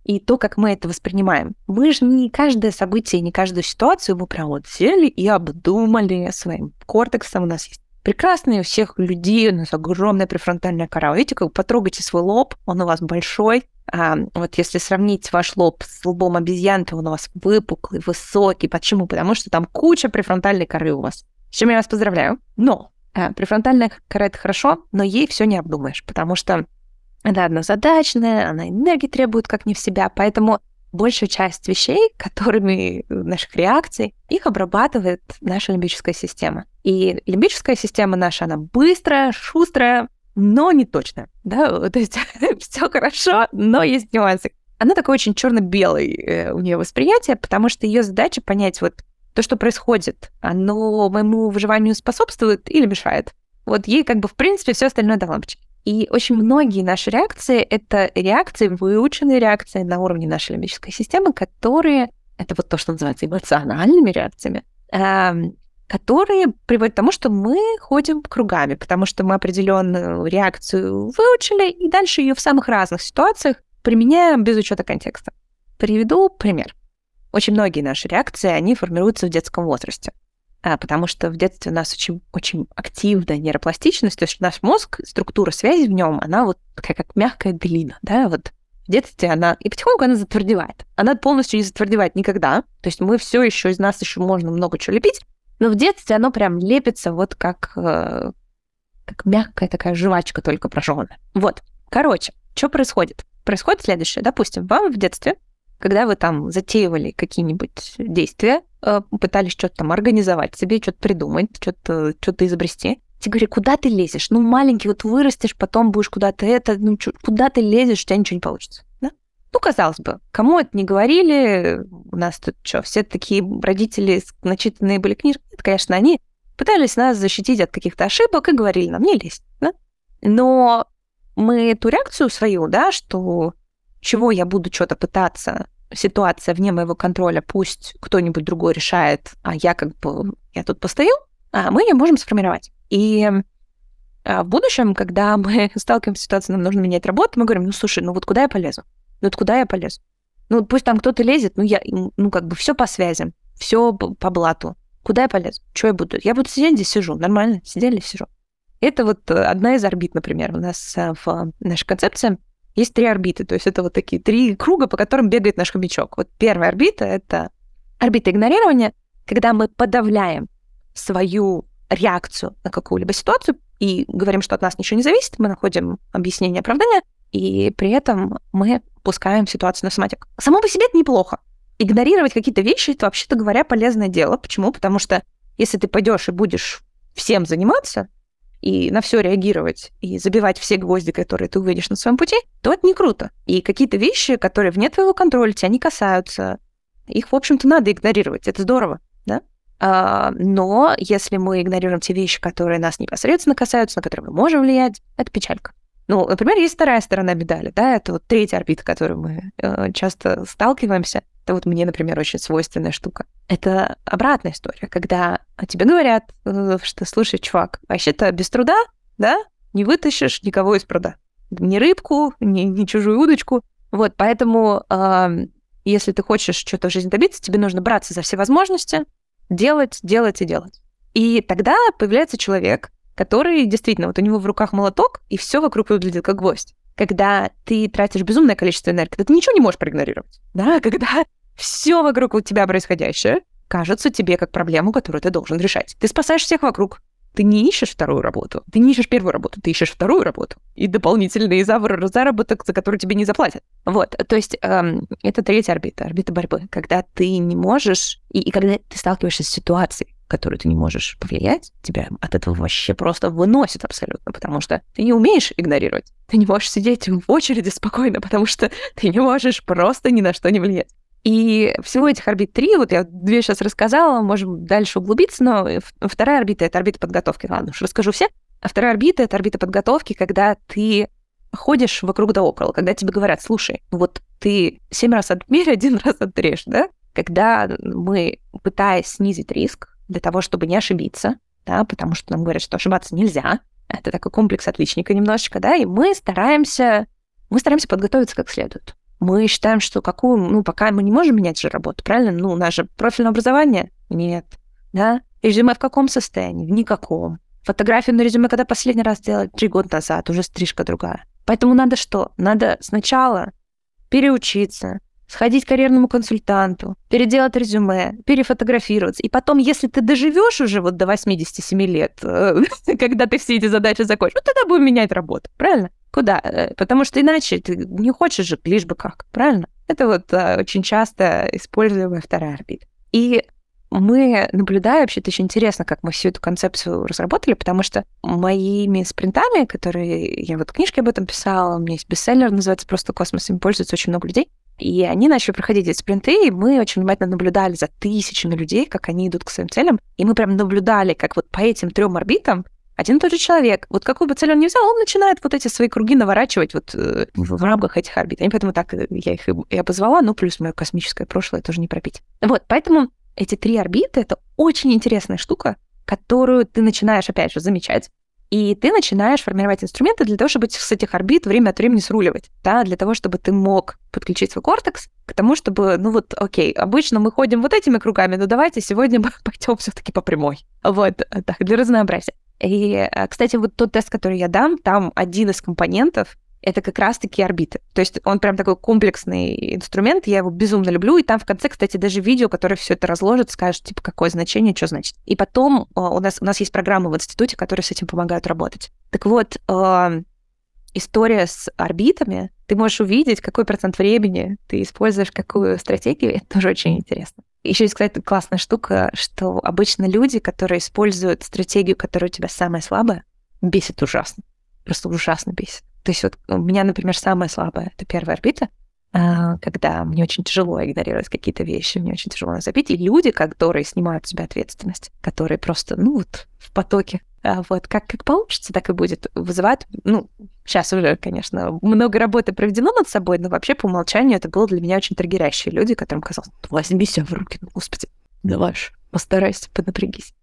A: и то, как мы это воспринимаем. Мы же не каждое событие, не каждую ситуацию мы прям вот сели и обдумали своим кортексом. У нас есть прекрасные у всех людей, у нас огромная префронтальная кора. Видите, как потрогайте свой лоб, он у вас большой. А вот если сравнить ваш лоб с лбом обезьян, то он у вас выпуклый, высокий. Почему? Потому что там куча префронтальной коры у вас. С чем я вас поздравляю. Но а, префронтальная кора — это хорошо, но ей все не обдумаешь, потому что она однозадачная, она энергии требует как не в себя, поэтому большая часть вещей, [LAUGHS] которыми наших реакций, их обрабатывает наша лимбическая система. И лимбическая система наша, она быстрая, шустрая, но не точно. Да? [LAUGHS] То есть [LAUGHS] все хорошо, но есть нюансы. Она такой очень черно-белый э, у нее восприятие, потому что ее задача понять вот то, что происходит, оно моему выживанию способствует или мешает. Вот ей как бы в принципе все остальное до лампочки. И очень многие наши реакции — это реакции, выученные реакции на уровне нашей лимбической системы, которые, это вот то, что называется эмоциональными реакциями, э, которые приводят к тому, что мы ходим кругами, потому что мы определенную реакцию выучили, и дальше ее в самых разных ситуациях применяем без учета контекста. Приведу пример. Очень многие наши реакции, они формируются в детском возрасте. А, потому что в детстве у нас очень, очень активная нейропластичность, то есть наш мозг, структура связи в нем, она вот такая как мягкая глина, да, вот в детстве она, и потихоньку она затвердевает. Она полностью не затвердевает никогда, то есть мы все еще из нас еще можно много чего лепить, но в детстве оно прям лепится вот как, э, как мягкая такая жвачка, только прожженная. Вот. Короче, что происходит? Происходит следующее. Допустим, вам в детстве когда вы там затеивали какие-нибудь действия, пытались что-то там организовать себе, что-то придумать, что-то что изобрести, тебе говорят, куда ты лезешь? Ну, маленький, вот вырастешь, потом будешь куда-то это, ну, чё, куда ты лезешь, у тебя ничего не получится. Да? Ну, казалось бы, кому это не говорили, у нас тут что, все такие родители начитанные были книжки, это, конечно, они пытались нас защитить от каких-то ошибок и говорили нам, не лезь, да? Но мы эту реакцию свою, да, что чего я буду что-то пытаться, ситуация вне моего контроля, пусть кто-нибудь другой решает, а я как бы, я тут постою, а мы ее можем сформировать. И а, в будущем, когда [LAUGHS] мы сталкиваемся с ситуацией, нам нужно менять работу, мы говорим, ну, слушай, ну вот куда я полезу? Ну вот куда я полезу? Ну пусть там кто-то лезет, ну я, ну как бы все по связям, все по блату. Куда я полезу? Что я буду? Я буду сидеть здесь, сижу. Нормально, сидели, сижу. Это вот э, одна из орбит, например, у нас э, в нашей концепции есть три орбиты, то есть это вот такие три круга, по которым бегает наш хомячок. Вот первая орбита — это орбита игнорирования, когда мы подавляем свою реакцию на какую-либо ситуацию и говорим, что от нас ничего не зависит, мы находим объяснение, оправдание, и при этом мы пускаем ситуацию на соматик. Само по себе это неплохо. Игнорировать какие-то вещи — это, вообще-то говоря, полезное дело. Почему? Потому что если ты пойдешь и будешь всем заниматься, и на все реагировать, и забивать все гвозди, которые ты увидишь на своем пути, то это не круто. И какие-то вещи, которые вне твоего контроля, тебя не касаются, их, в общем-то, надо игнорировать. Это здорово, да? А, но если мы игнорируем те вещи, которые нас непосредственно касаются, на которые мы можем влиять, это печалька. Ну, например, есть вторая сторона медали, да, это вот третья орбита, которую мы э, часто сталкиваемся. Это вот мне, например, очень свойственная штука. Это обратная история, когда тебе говорят, э, что, слушай, чувак, вообще-то без труда, да, не вытащишь никого из пруда. Ни рыбку, ни, ни чужую удочку. Вот, поэтому э, если ты хочешь что-то в жизни добиться, тебе нужно браться за все возможности, делать, делать и делать. И тогда появляется человек, который действительно, вот у него в руках молоток, и все вокруг выглядит как гвоздь. Когда ты тратишь безумное количество энергии, когда ты ничего не можешь проигнорировать, да, [LAUGHS] когда все вокруг у тебя происходящее кажется тебе как проблему, которую ты должен решать. Ты спасаешь всех вокруг. Ты не ищешь вторую работу, ты не ищешь первую работу, ты ищешь вторую работу и дополнительный заработок, за который тебе не заплатят. Вот, то есть эм, это третья орбита, орбита борьбы, когда ты не можешь, и, и когда ты сталкиваешься с ситуацией, которую ты не можешь повлиять, тебя от этого вообще просто выносит абсолютно, потому что ты не умеешь игнорировать. Ты не можешь сидеть в очереди спокойно, потому что ты не можешь просто ни на что не влиять. И всего этих орбит три, вот я две сейчас рассказала, можем дальше углубиться, но вторая орбита — это орбита подготовки. Ладно, уж расскажу все. А вторая орбита — это орбита подготовки, когда ты ходишь вокруг да около, когда тебе говорят, слушай, вот ты семь раз отмерь, [LAUGHS] один раз отрежь, да? Когда мы, пытаясь снизить риск, для того, чтобы не ошибиться, да, потому что нам говорят, что ошибаться нельзя. Это такой комплекс отличника немножечко, да, и мы стараемся, мы стараемся подготовиться как следует. Мы считаем, что какую, ну, пока мы не можем менять же работу, правильно? Ну, у нас же профильное образование? Нет. Да? Резюме в каком состоянии? В никаком. Фотографию на резюме, когда последний раз делали? Три года назад, уже стрижка другая. Поэтому надо что? Надо сначала переучиться, сходить к карьерному консультанту, переделать резюме, перефотографироваться. И потом, если ты доживешь уже вот до 87 лет, э, [LAUGHS] когда ты все эти задачи закончишь, ну тогда будем менять работу, правильно? Куда? Э, потому что иначе ты не хочешь же, лишь бы как, правильно? Это вот а, очень часто используемая вторая орбита. И мы наблюдаем, вообще это очень интересно, как мы всю эту концепцию разработали, потому что моими спринтами, которые я вот книжки об этом писала, у меня есть бестселлер, называется «Просто космос», им пользуется очень много людей, и они начали проходить эти спринты, и мы очень внимательно наблюдали за тысячами людей, как они идут к своим целям, и мы прям наблюдали, как вот по этим трем орбитам один и тот же человек, вот какую бы цель он ни взял, он начинает вот эти свои круги наворачивать вот э, в рамках этих орбит. И поэтому так я их и обозвала, ну, плюс мое космическое прошлое тоже не пропить. Вот, поэтому эти три орбиты — это очень интересная штука, которую ты начинаешь, опять же, замечать, и ты начинаешь формировать инструменты для того, чтобы с этих орбит время от времени сруливать, да, для того, чтобы ты мог подключить свой кортекс к тому, чтобы, ну вот, окей, обычно мы ходим вот этими кругами, но давайте сегодня [LAUGHS] пойдем все таки по прямой. Вот, так, для разнообразия. И, э, кстати, вот тот тест, который я дам, там один из компонентов это как раз-таки орбиты. То есть он прям такой комплексный инструмент, я его безумно люблю, и там в конце, кстати, даже видео, которое все это разложит, скажет, типа, какое значение, что значит. И потом э, у нас, у нас есть программы в институте, которые с этим помогают работать. Так вот, э, история с орбитами, ты можешь увидеть, какой процент времени ты используешь какую стратегию, это тоже очень интересно. Еще есть, кстати, классная штука, что обычно люди, которые используют стратегию, которая у тебя самая слабая, бесит ужасно. Просто ужасно бесит. То есть вот у меня, например, самая слабая — это первая орбита, а, когда мне очень тяжело игнорировать какие-то вещи, мне очень тяжело забить. И люди, которые снимают с себя ответственность, которые просто, ну вот, в потоке, вот как, как получится, так и будет. Вызывать, ну, сейчас уже, конечно, много работы проведено над собой, но вообще по умолчанию это было для меня очень триггерящие люди, которым казалось, возьми себя в руки, ну, господи, давай же, постарайся, поднапрягись.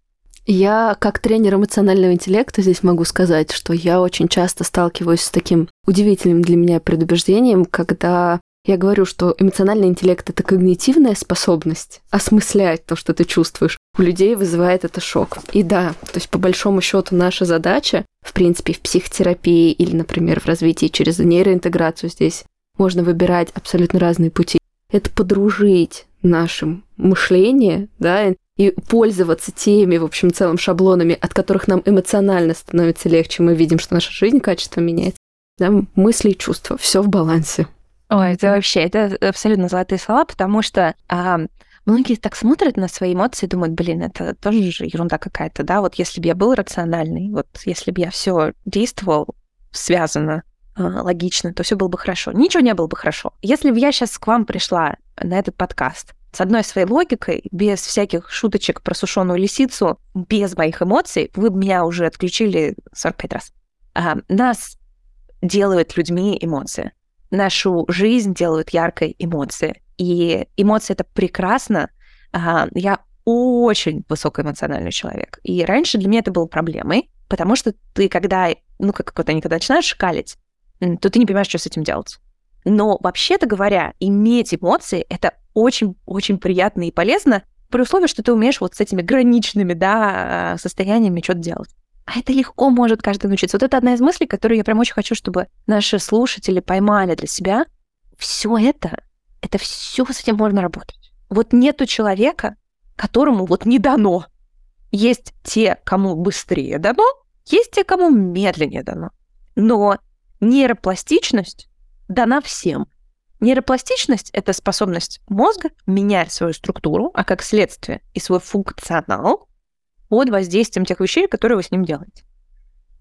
C: Я, как тренер эмоционального интеллекта, здесь могу сказать, что я очень часто сталкиваюсь с таким удивительным для меня предубеждением, когда я говорю, что эмоциональный интеллект — это когнитивная способность осмыслять то, что ты чувствуешь. У людей вызывает это шок. И да, то есть по большому счету наша задача, в принципе, в психотерапии или, например, в развитии через нейроинтеграцию здесь можно выбирать абсолютно разные пути. Это подружить нашим мышление, да, и пользоваться теми, в общем, целым шаблонами, от которых нам эмоционально становится легче, мы видим, что наша жизнь качество меняется. Да, мысли и чувства, все в балансе.
A: Ой, это вообще, это абсолютно золотые слова, потому что а, многие так смотрят на свои эмоции и думают, блин, это тоже же ерунда какая-то, да, вот если бы я был рациональный, вот если бы я все действовал связано, а, логично, то все было бы хорошо. Ничего не было бы хорошо. Если бы я сейчас к вам пришла на этот подкаст с одной своей логикой, без всяких шуточек про сушеную лисицу, без моих эмоций, вы бы меня уже отключили 45 раз. А, нас делают людьми эмоции нашу жизнь делают яркой эмоции. И эмоции это прекрасно. Я очень высокоэмоциональный человек. И раньше для меня это было проблемой, потому что ты, когда, ну, как вот они, когда начинаешь шкалить, то ты не понимаешь, что с этим делать. Но вообще-то говоря, иметь эмоции — это очень-очень приятно и полезно, при условии, что ты умеешь вот с этими граничными, да, состояниями что-то делать. А это легко может каждый научиться. Вот это одна из мыслей, которую я прям очень хочу, чтобы наши слушатели поймали для себя. Все это, это все с этим можно работать. Вот нету человека, которому вот не дано. Есть те, кому быстрее дано, есть те, кому медленнее дано. Но нейропластичность дана всем. Нейропластичность — это способность мозга менять свою структуру, а как следствие и свой функционал под воздействием тех вещей, которые вы с ним делаете.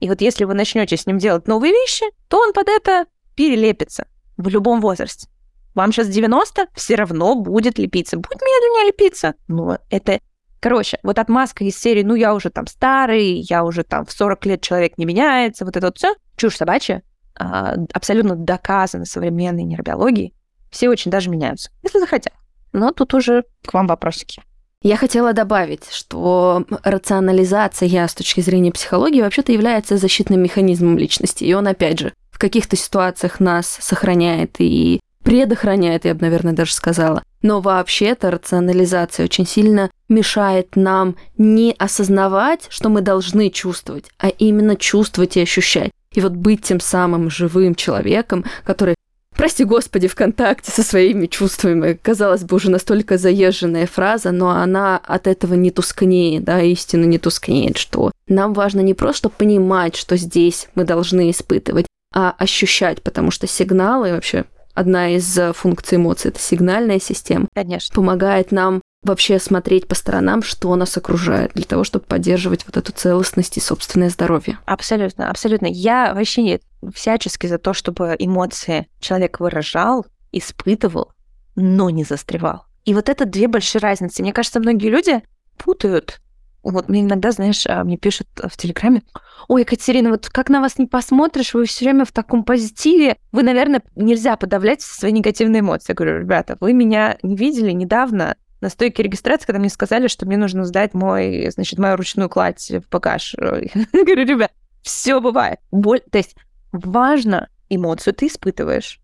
A: И вот если вы начнете с ним делать новые вещи, то он под это перелепится в любом возрасте. Вам сейчас 90, все равно будет лепиться. Будет медленнее лепиться. Ну, это... Короче, вот отмазка из серии «ну, я уже там старый, я уже там в 40 лет человек не меняется», вот это вот все, чушь собачья, а, абсолютно доказано современной нейробиологией. Все очень даже меняются, если захотят. Но тут уже к вам вопросики.
C: Я хотела добавить, что рационализация с точки зрения психологии вообще-то является защитным механизмом личности. И он, опять же, в каких-то ситуациях нас сохраняет и предохраняет, я бы, наверное, даже сказала. Но вообще-то рационализация очень сильно мешает нам не осознавать, что мы должны чувствовать, а именно чувствовать и ощущать. И вот быть тем самым живым человеком, который Прости господи, в контакте со своими чувствами. Казалось бы, уже настолько заезженная фраза, но она от этого не тускнеет, да, истина не тускнеет, что нам важно не просто понимать, что здесь мы должны испытывать, а ощущать, потому что сигналы вообще одна из функций эмоций это сигнальная система.
A: Конечно.
C: Помогает нам вообще смотреть по сторонам, что нас окружает, для того, чтобы поддерживать вот эту целостность и собственное здоровье.
A: Абсолютно, абсолютно. Я вообще не всячески за то, чтобы эмоции человек выражал, испытывал, но не застревал. И вот это две большие разницы. Мне кажется, многие люди путают. Вот мне иногда, знаешь, а, мне пишут в Телеграме, ой, Екатерина, вот как на вас не посмотришь, вы все время в таком позитиве, вы, наверное, нельзя подавлять свои негативные эмоции. Я говорю, ребята, вы меня не видели недавно, на стойке регистрации, когда мне сказали, что мне нужно сдать мой, значит, мою ручную кладь в багаж. [LAUGHS] Я говорю, ребят, все бывает. Боль... То есть важно, эмоцию ты испытываешь,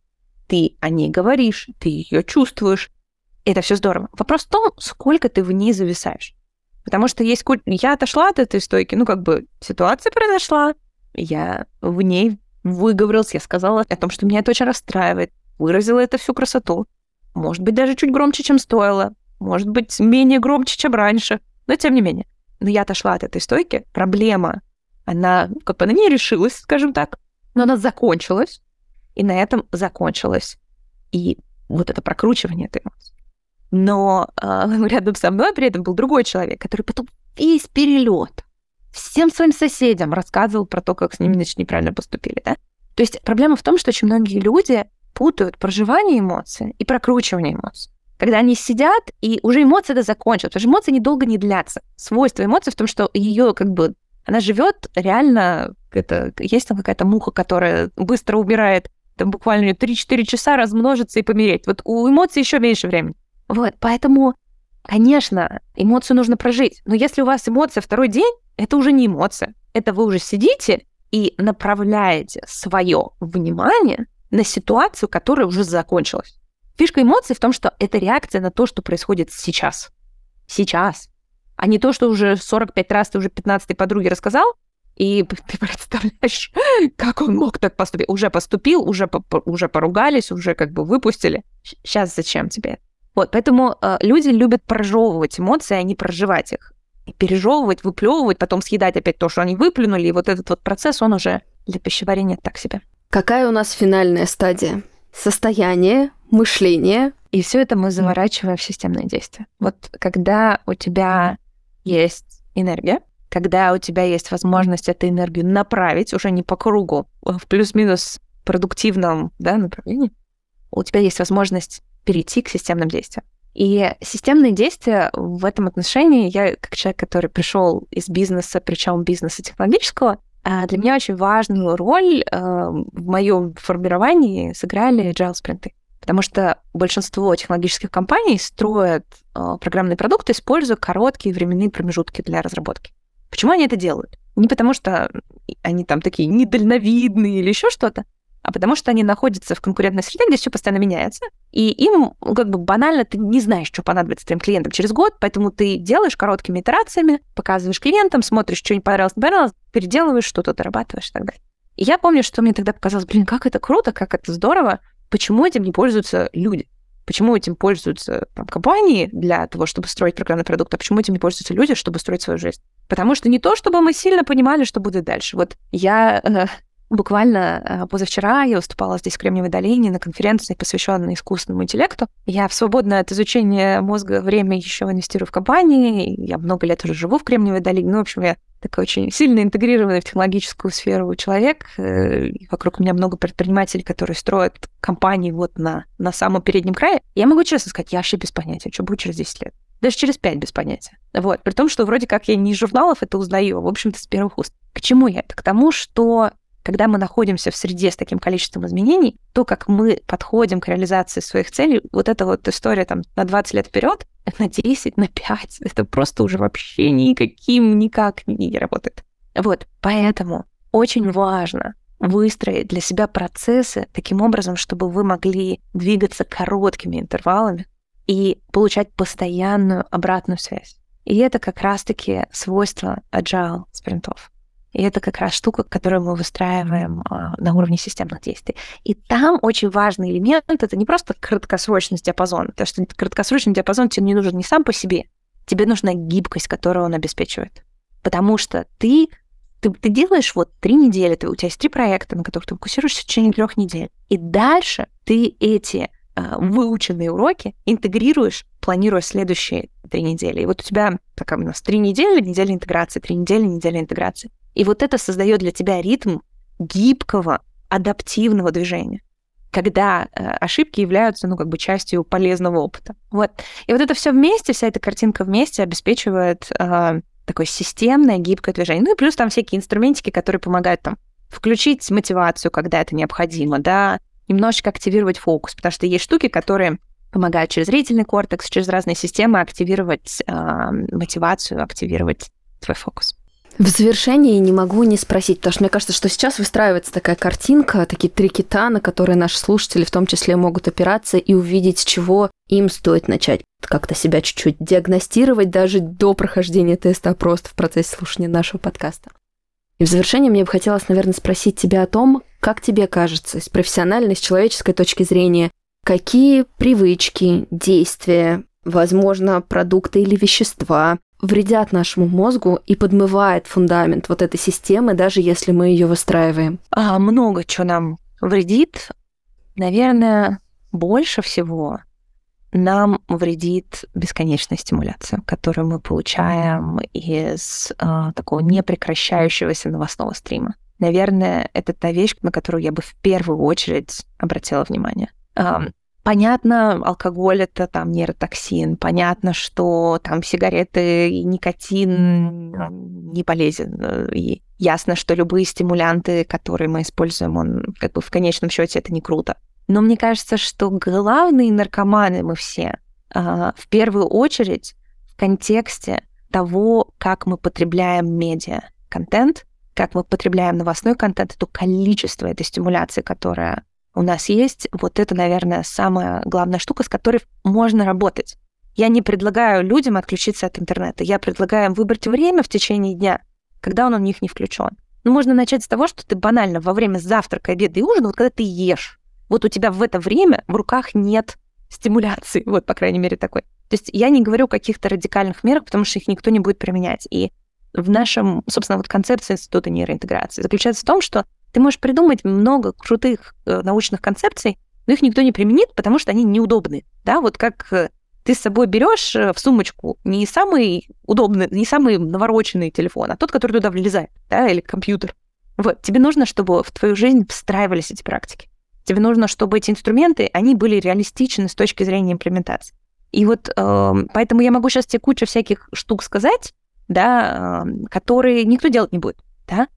A: ты о ней говоришь, ты ее чувствуешь. Это все здорово. Вопрос в том, сколько ты в ней зависаешь. Потому что есть... Я отошла от этой стойки, ну, как бы ситуация произошла, я в ней выговорилась, я сказала о том, что меня это очень расстраивает, выразила это всю красоту. Может быть, даже чуть громче, чем стоило может быть, менее громче, чем раньше, но тем не менее. Но я отошла от этой стойки. Проблема, она как бы она не решилась, скажем так, но она закончилась, и на этом закончилась. И вот это прокручивание этой эмоции. Но э, [LAUGHS] рядом со мной при этом был другой человек, который потом весь перелет всем своим соседям рассказывал про то, как с ними значит, неправильно поступили, да? То есть проблема в том, что очень многие люди путают проживание эмоций и прокручивание эмоций когда они сидят, и уже эмоции это закончилась, потому что эмоции недолго не длятся. Свойство эмоций в том, что ее как бы она живет реально, это, есть там какая-то муха, которая быстро убирает, там буквально 3-4 часа размножится и помереть. Вот у эмоций еще меньше времени. Вот, поэтому, конечно, эмоцию нужно прожить. Но если у вас эмоция второй день, это уже не эмоция. Это вы уже сидите и направляете свое внимание на ситуацию, которая уже закончилась. Фишка эмоций в том, что это реакция на то, что происходит сейчас. Сейчас. А не то, что уже 45 раз ты уже 15 подруге рассказал, и [LAUGHS] ты представляешь, как он мог так поступить. Уже поступил, уже, уже поругались, уже как бы выпустили. Сейчас зачем тебе? Вот, поэтому э, люди любят прожевывать эмоции, а не проживать их. Пережевывать, выплевывать, потом съедать опять то, что они выплюнули. И вот этот вот процесс, он уже для пищеварения так себе.
C: Какая у нас финальная стадия? Состояние, мышление.
A: И все это мы заворачиваем в системное действие. Вот когда у тебя есть энергия, когда у тебя есть возможность эту энергию направить уже не по кругу, а в плюс-минус продуктивном да, направлении, у тебя есть возможность перейти к системным действиям. И системные действия в этом отношении, я как человек, который пришел из бизнеса, причем бизнеса технологического, для меня очень важную роль а, в моем формировании сыграли agile спринты. Потому что большинство технологических компаний строят э, программные продукты, используя короткие временные промежутки для разработки. Почему они это делают? Не потому что они там такие недальновидные или еще что-то, а потому что они находятся в конкурентной среде, где все постоянно меняется, и им ну, как бы банально ты не знаешь, что понадобится твоим клиентам через год, поэтому ты делаешь короткими итерациями, показываешь клиентам, смотришь, что не понравилось, не понравилось, переделываешь что-то, дорабатываешь и так далее. И я помню, что мне тогда показалось, блин, как это круто, как это здорово, Почему этим не пользуются люди? Почему этим пользуются там, компании для того, чтобы строить программный продукт, а почему этим не пользуются люди, чтобы строить свою жизнь? Потому что не то, чтобы мы сильно понимали, что будет дальше. Вот я э, буквально э, позавчера я выступала здесь в Кремниевой долине на конференции, посвященной искусственному интеллекту. Я в свободное от изучения мозга время еще инвестирую в компании. Я много лет уже живу в Кремниевой долине. Ну, в общем, я такой очень сильно интегрированный в технологическую сферу человек. Э, вокруг меня много предпринимателей, которые строят компании вот на, на самом переднем крае. Я могу честно сказать, я вообще без понятия, что будет через 10 лет. Даже через 5 без понятия. Вот. При том, что вроде как я не из журналов это узнаю, а, в общем-то, с первых уст. К чему я это? К тому, что когда мы находимся в среде с таким количеством изменений, то, как мы подходим к реализации своих целей, вот эта вот история там на 20 лет вперед, [LAUGHS] на 10, на 5, [LAUGHS] это просто уже вообще никаким, никак не, работает. Вот, поэтому очень важно выстроить для себя процессы таким образом, чтобы вы могли двигаться короткими интервалами и получать постоянную обратную связь. И это как раз-таки свойство agile спринтов. И это как раз штука, которую мы выстраиваем а, на уровне системных действий. И там очень важный элемент — это не просто краткосрочность диапазона, потому что краткосрочный диапазон тебе не нужен не сам по себе, тебе нужна гибкость, которую он обеспечивает. Потому что ты Ты, ты делаешь вот три недели, ты, у тебя есть три проекта, на которых ты фокусируешься в течение трех недель. И дальше ты эти э, выученные уроки интегрируешь, планируя следующие три недели. И вот у тебя, такая у нас три недели, неделя интеграции, три недели, неделя интеграции. И вот это создает для тебя ритм гибкого, адаптивного движения когда э, ошибки являются, ну, как бы частью полезного опыта. Вот. И вот это все вместе, вся эта картинка вместе обеспечивает э, такое системное, гибкое движение. Ну и плюс там всякие инструментики, которые помогают там включить мотивацию, когда это необходимо, да, немножечко активировать фокус, потому что есть штуки, которые помогают через зрительный кортекс, через разные системы активировать э, мотивацию, активировать твой фокус.
C: В завершении не могу не спросить, потому что мне кажется, что сейчас выстраивается такая картинка, такие три кита, на которые наши слушатели в том числе могут опираться и увидеть, с чего им стоит начать как-то себя чуть-чуть диагностировать даже до прохождения теста, а просто в процессе слушания нашего подкаста. И в завершение мне бы хотелось, наверное, спросить тебя о том, как тебе кажется, с профессиональной, с человеческой точки зрения, какие привычки, действия, возможно, продукты или вещества вредят нашему мозгу и подмывает фундамент вот этой системы, даже если мы ее выстраиваем?
A: А, много чего нам вредит. Наверное, больше всего нам вредит бесконечная стимуляция, которую мы получаем из э, такого непрекращающегося новостного стрима. Наверное, это та вещь, на которую я бы в первую очередь обратила внимание. Понятно, алкоголь это там нейротоксин, понятно, что там сигареты и никотин не полезен. И ясно, что любые стимулянты, которые мы используем, он как бы в конечном счете это не круто. Но мне кажется, что главные наркоманы мы все а, в первую очередь в контексте того, как мы потребляем медиа, контент, как мы потребляем новостной контент, то количество этой стимуляции, которая у нас есть, вот это, наверное, самая главная штука, с которой можно работать. Я не предлагаю людям отключиться от интернета. Я предлагаю им выбрать время в течение дня, когда он у них не включен. Ну, можно начать с того, что ты банально во время завтрака, обеда и ужина, вот когда ты ешь, вот у тебя в это время в руках нет стимуляции, вот, по крайней мере, такой. То есть я не говорю о каких-то радикальных мерах, потому что их никто не будет применять. И в нашем, собственно, вот концепции Института нейроинтеграции заключается в том, что ты можешь придумать много крутых э, научных концепций, но их никто не применит, потому что они неудобны. Да, вот как э, ты с собой берешь э, в сумочку не самый удобный, не самый навороченный телефон, а тот, который туда влезает, да, или компьютер. Вот, тебе нужно, чтобы в твою жизнь встраивались эти практики. Тебе нужно, чтобы эти инструменты, они были реалистичны с точки зрения имплементации. И вот э, поэтому я могу сейчас тебе кучу всяких штук сказать, да, э, которые никто делать не будет, да,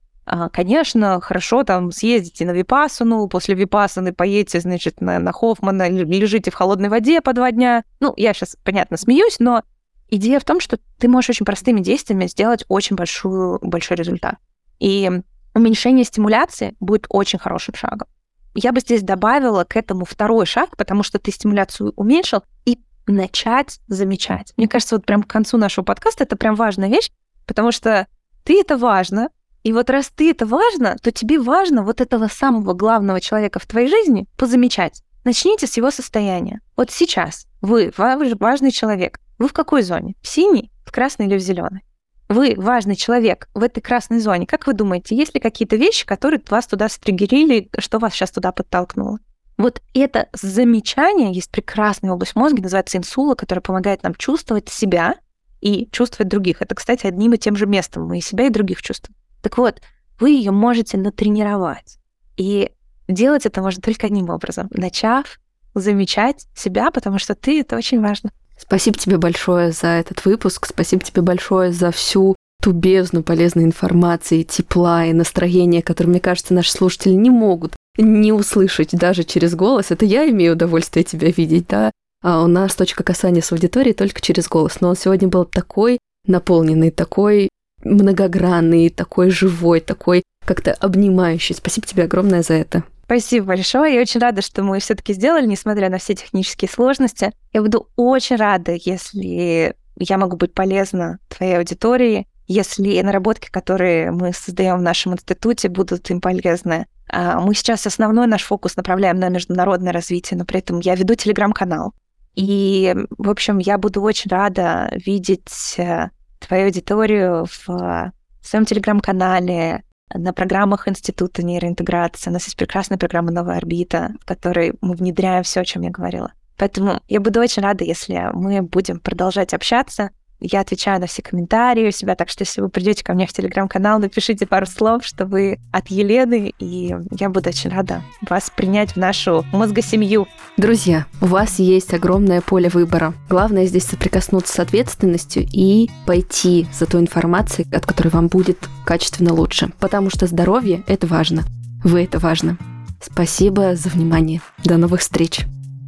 A: конечно, хорошо там съездите на Випасану, после Випасаны поедете, значит, на, на Хоффмана, лежите в холодной воде по два дня. Ну, я сейчас, понятно, смеюсь, но идея в том, что ты можешь очень простыми действиями сделать очень большую, большой результат. И уменьшение стимуляции будет очень хорошим шагом. Я бы здесь добавила к этому второй шаг, потому что ты стимуляцию уменьшил, и начать замечать. Мне кажется, вот прям к концу нашего подкаста это прям важная вещь, потому что ты это важно, и вот раз ты это важно, то тебе важно вот этого самого главного человека в твоей жизни позамечать. Начните с его состояния. Вот сейчас вы, важный человек. Вы в какой зоне? В синей, в красной или в зеленой? Вы важный человек в этой красной зоне. Как вы думаете, есть ли какие-то вещи, которые вас туда стригерили, что вас сейчас туда подтолкнуло? Вот это замечание, есть прекрасная область мозга, называется инсула, которая помогает нам чувствовать себя и чувствовать других. Это, кстати, одним и тем же местом мы и себя, и других чувствуем. Так вот, вы ее можете натренировать. И делать это можно только одним образом, начав замечать себя, потому что ты это очень важно.
C: Спасибо тебе большое за этот выпуск, спасибо тебе большое за всю ту бездну полезной информации, тепла и настроения, которые, мне кажется, наши слушатели не могут не услышать даже через голос. Это я имею удовольствие тебя видеть, да? А у нас точка касания с аудиторией только через голос. Но он сегодня был такой наполненный, такой многогранный, такой живой, такой как-то обнимающий. Спасибо тебе огромное за это.
A: Спасибо большое. Я очень рада, что мы все-таки сделали, несмотря на все технические сложности. Я буду очень рада, если я могу быть полезна твоей аудитории, если наработки, которые мы создаем в нашем институте, будут им полезны. А, мы сейчас основной наш фокус направляем на международное развитие, но при этом я веду телеграм-канал. И, в общем, я буду очень рада видеть э, твою аудиторию в в своем телеграм-канале, на программах Института нейроинтеграции. У нас есть прекрасная программа «Новая орбита», в которой мы внедряем все, о чем я говорила. Поэтому я буду очень рада, если мы будем продолжать общаться. Я отвечаю на все комментарии у себя, так что если вы придете ко мне в телеграм-канал, напишите пару слов, что вы от Елены, и я буду очень рада вас принять в нашу мозгосемью.
C: Друзья, у вас есть огромное поле выбора. Главное здесь соприкоснуться с ответственностью и пойти за той информацией, от которой вам будет качественно лучше. Потому что здоровье — это важно. Вы — это важно. Спасибо за внимание. До новых встреч.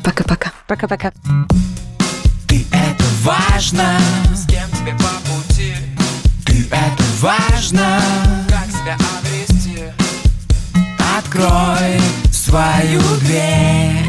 C: Пока-пока.
A: Пока-пока.
B: Ты это важно. С кем тебе по пути? Ты это важно. Как себя обрести? Открой свою дверь.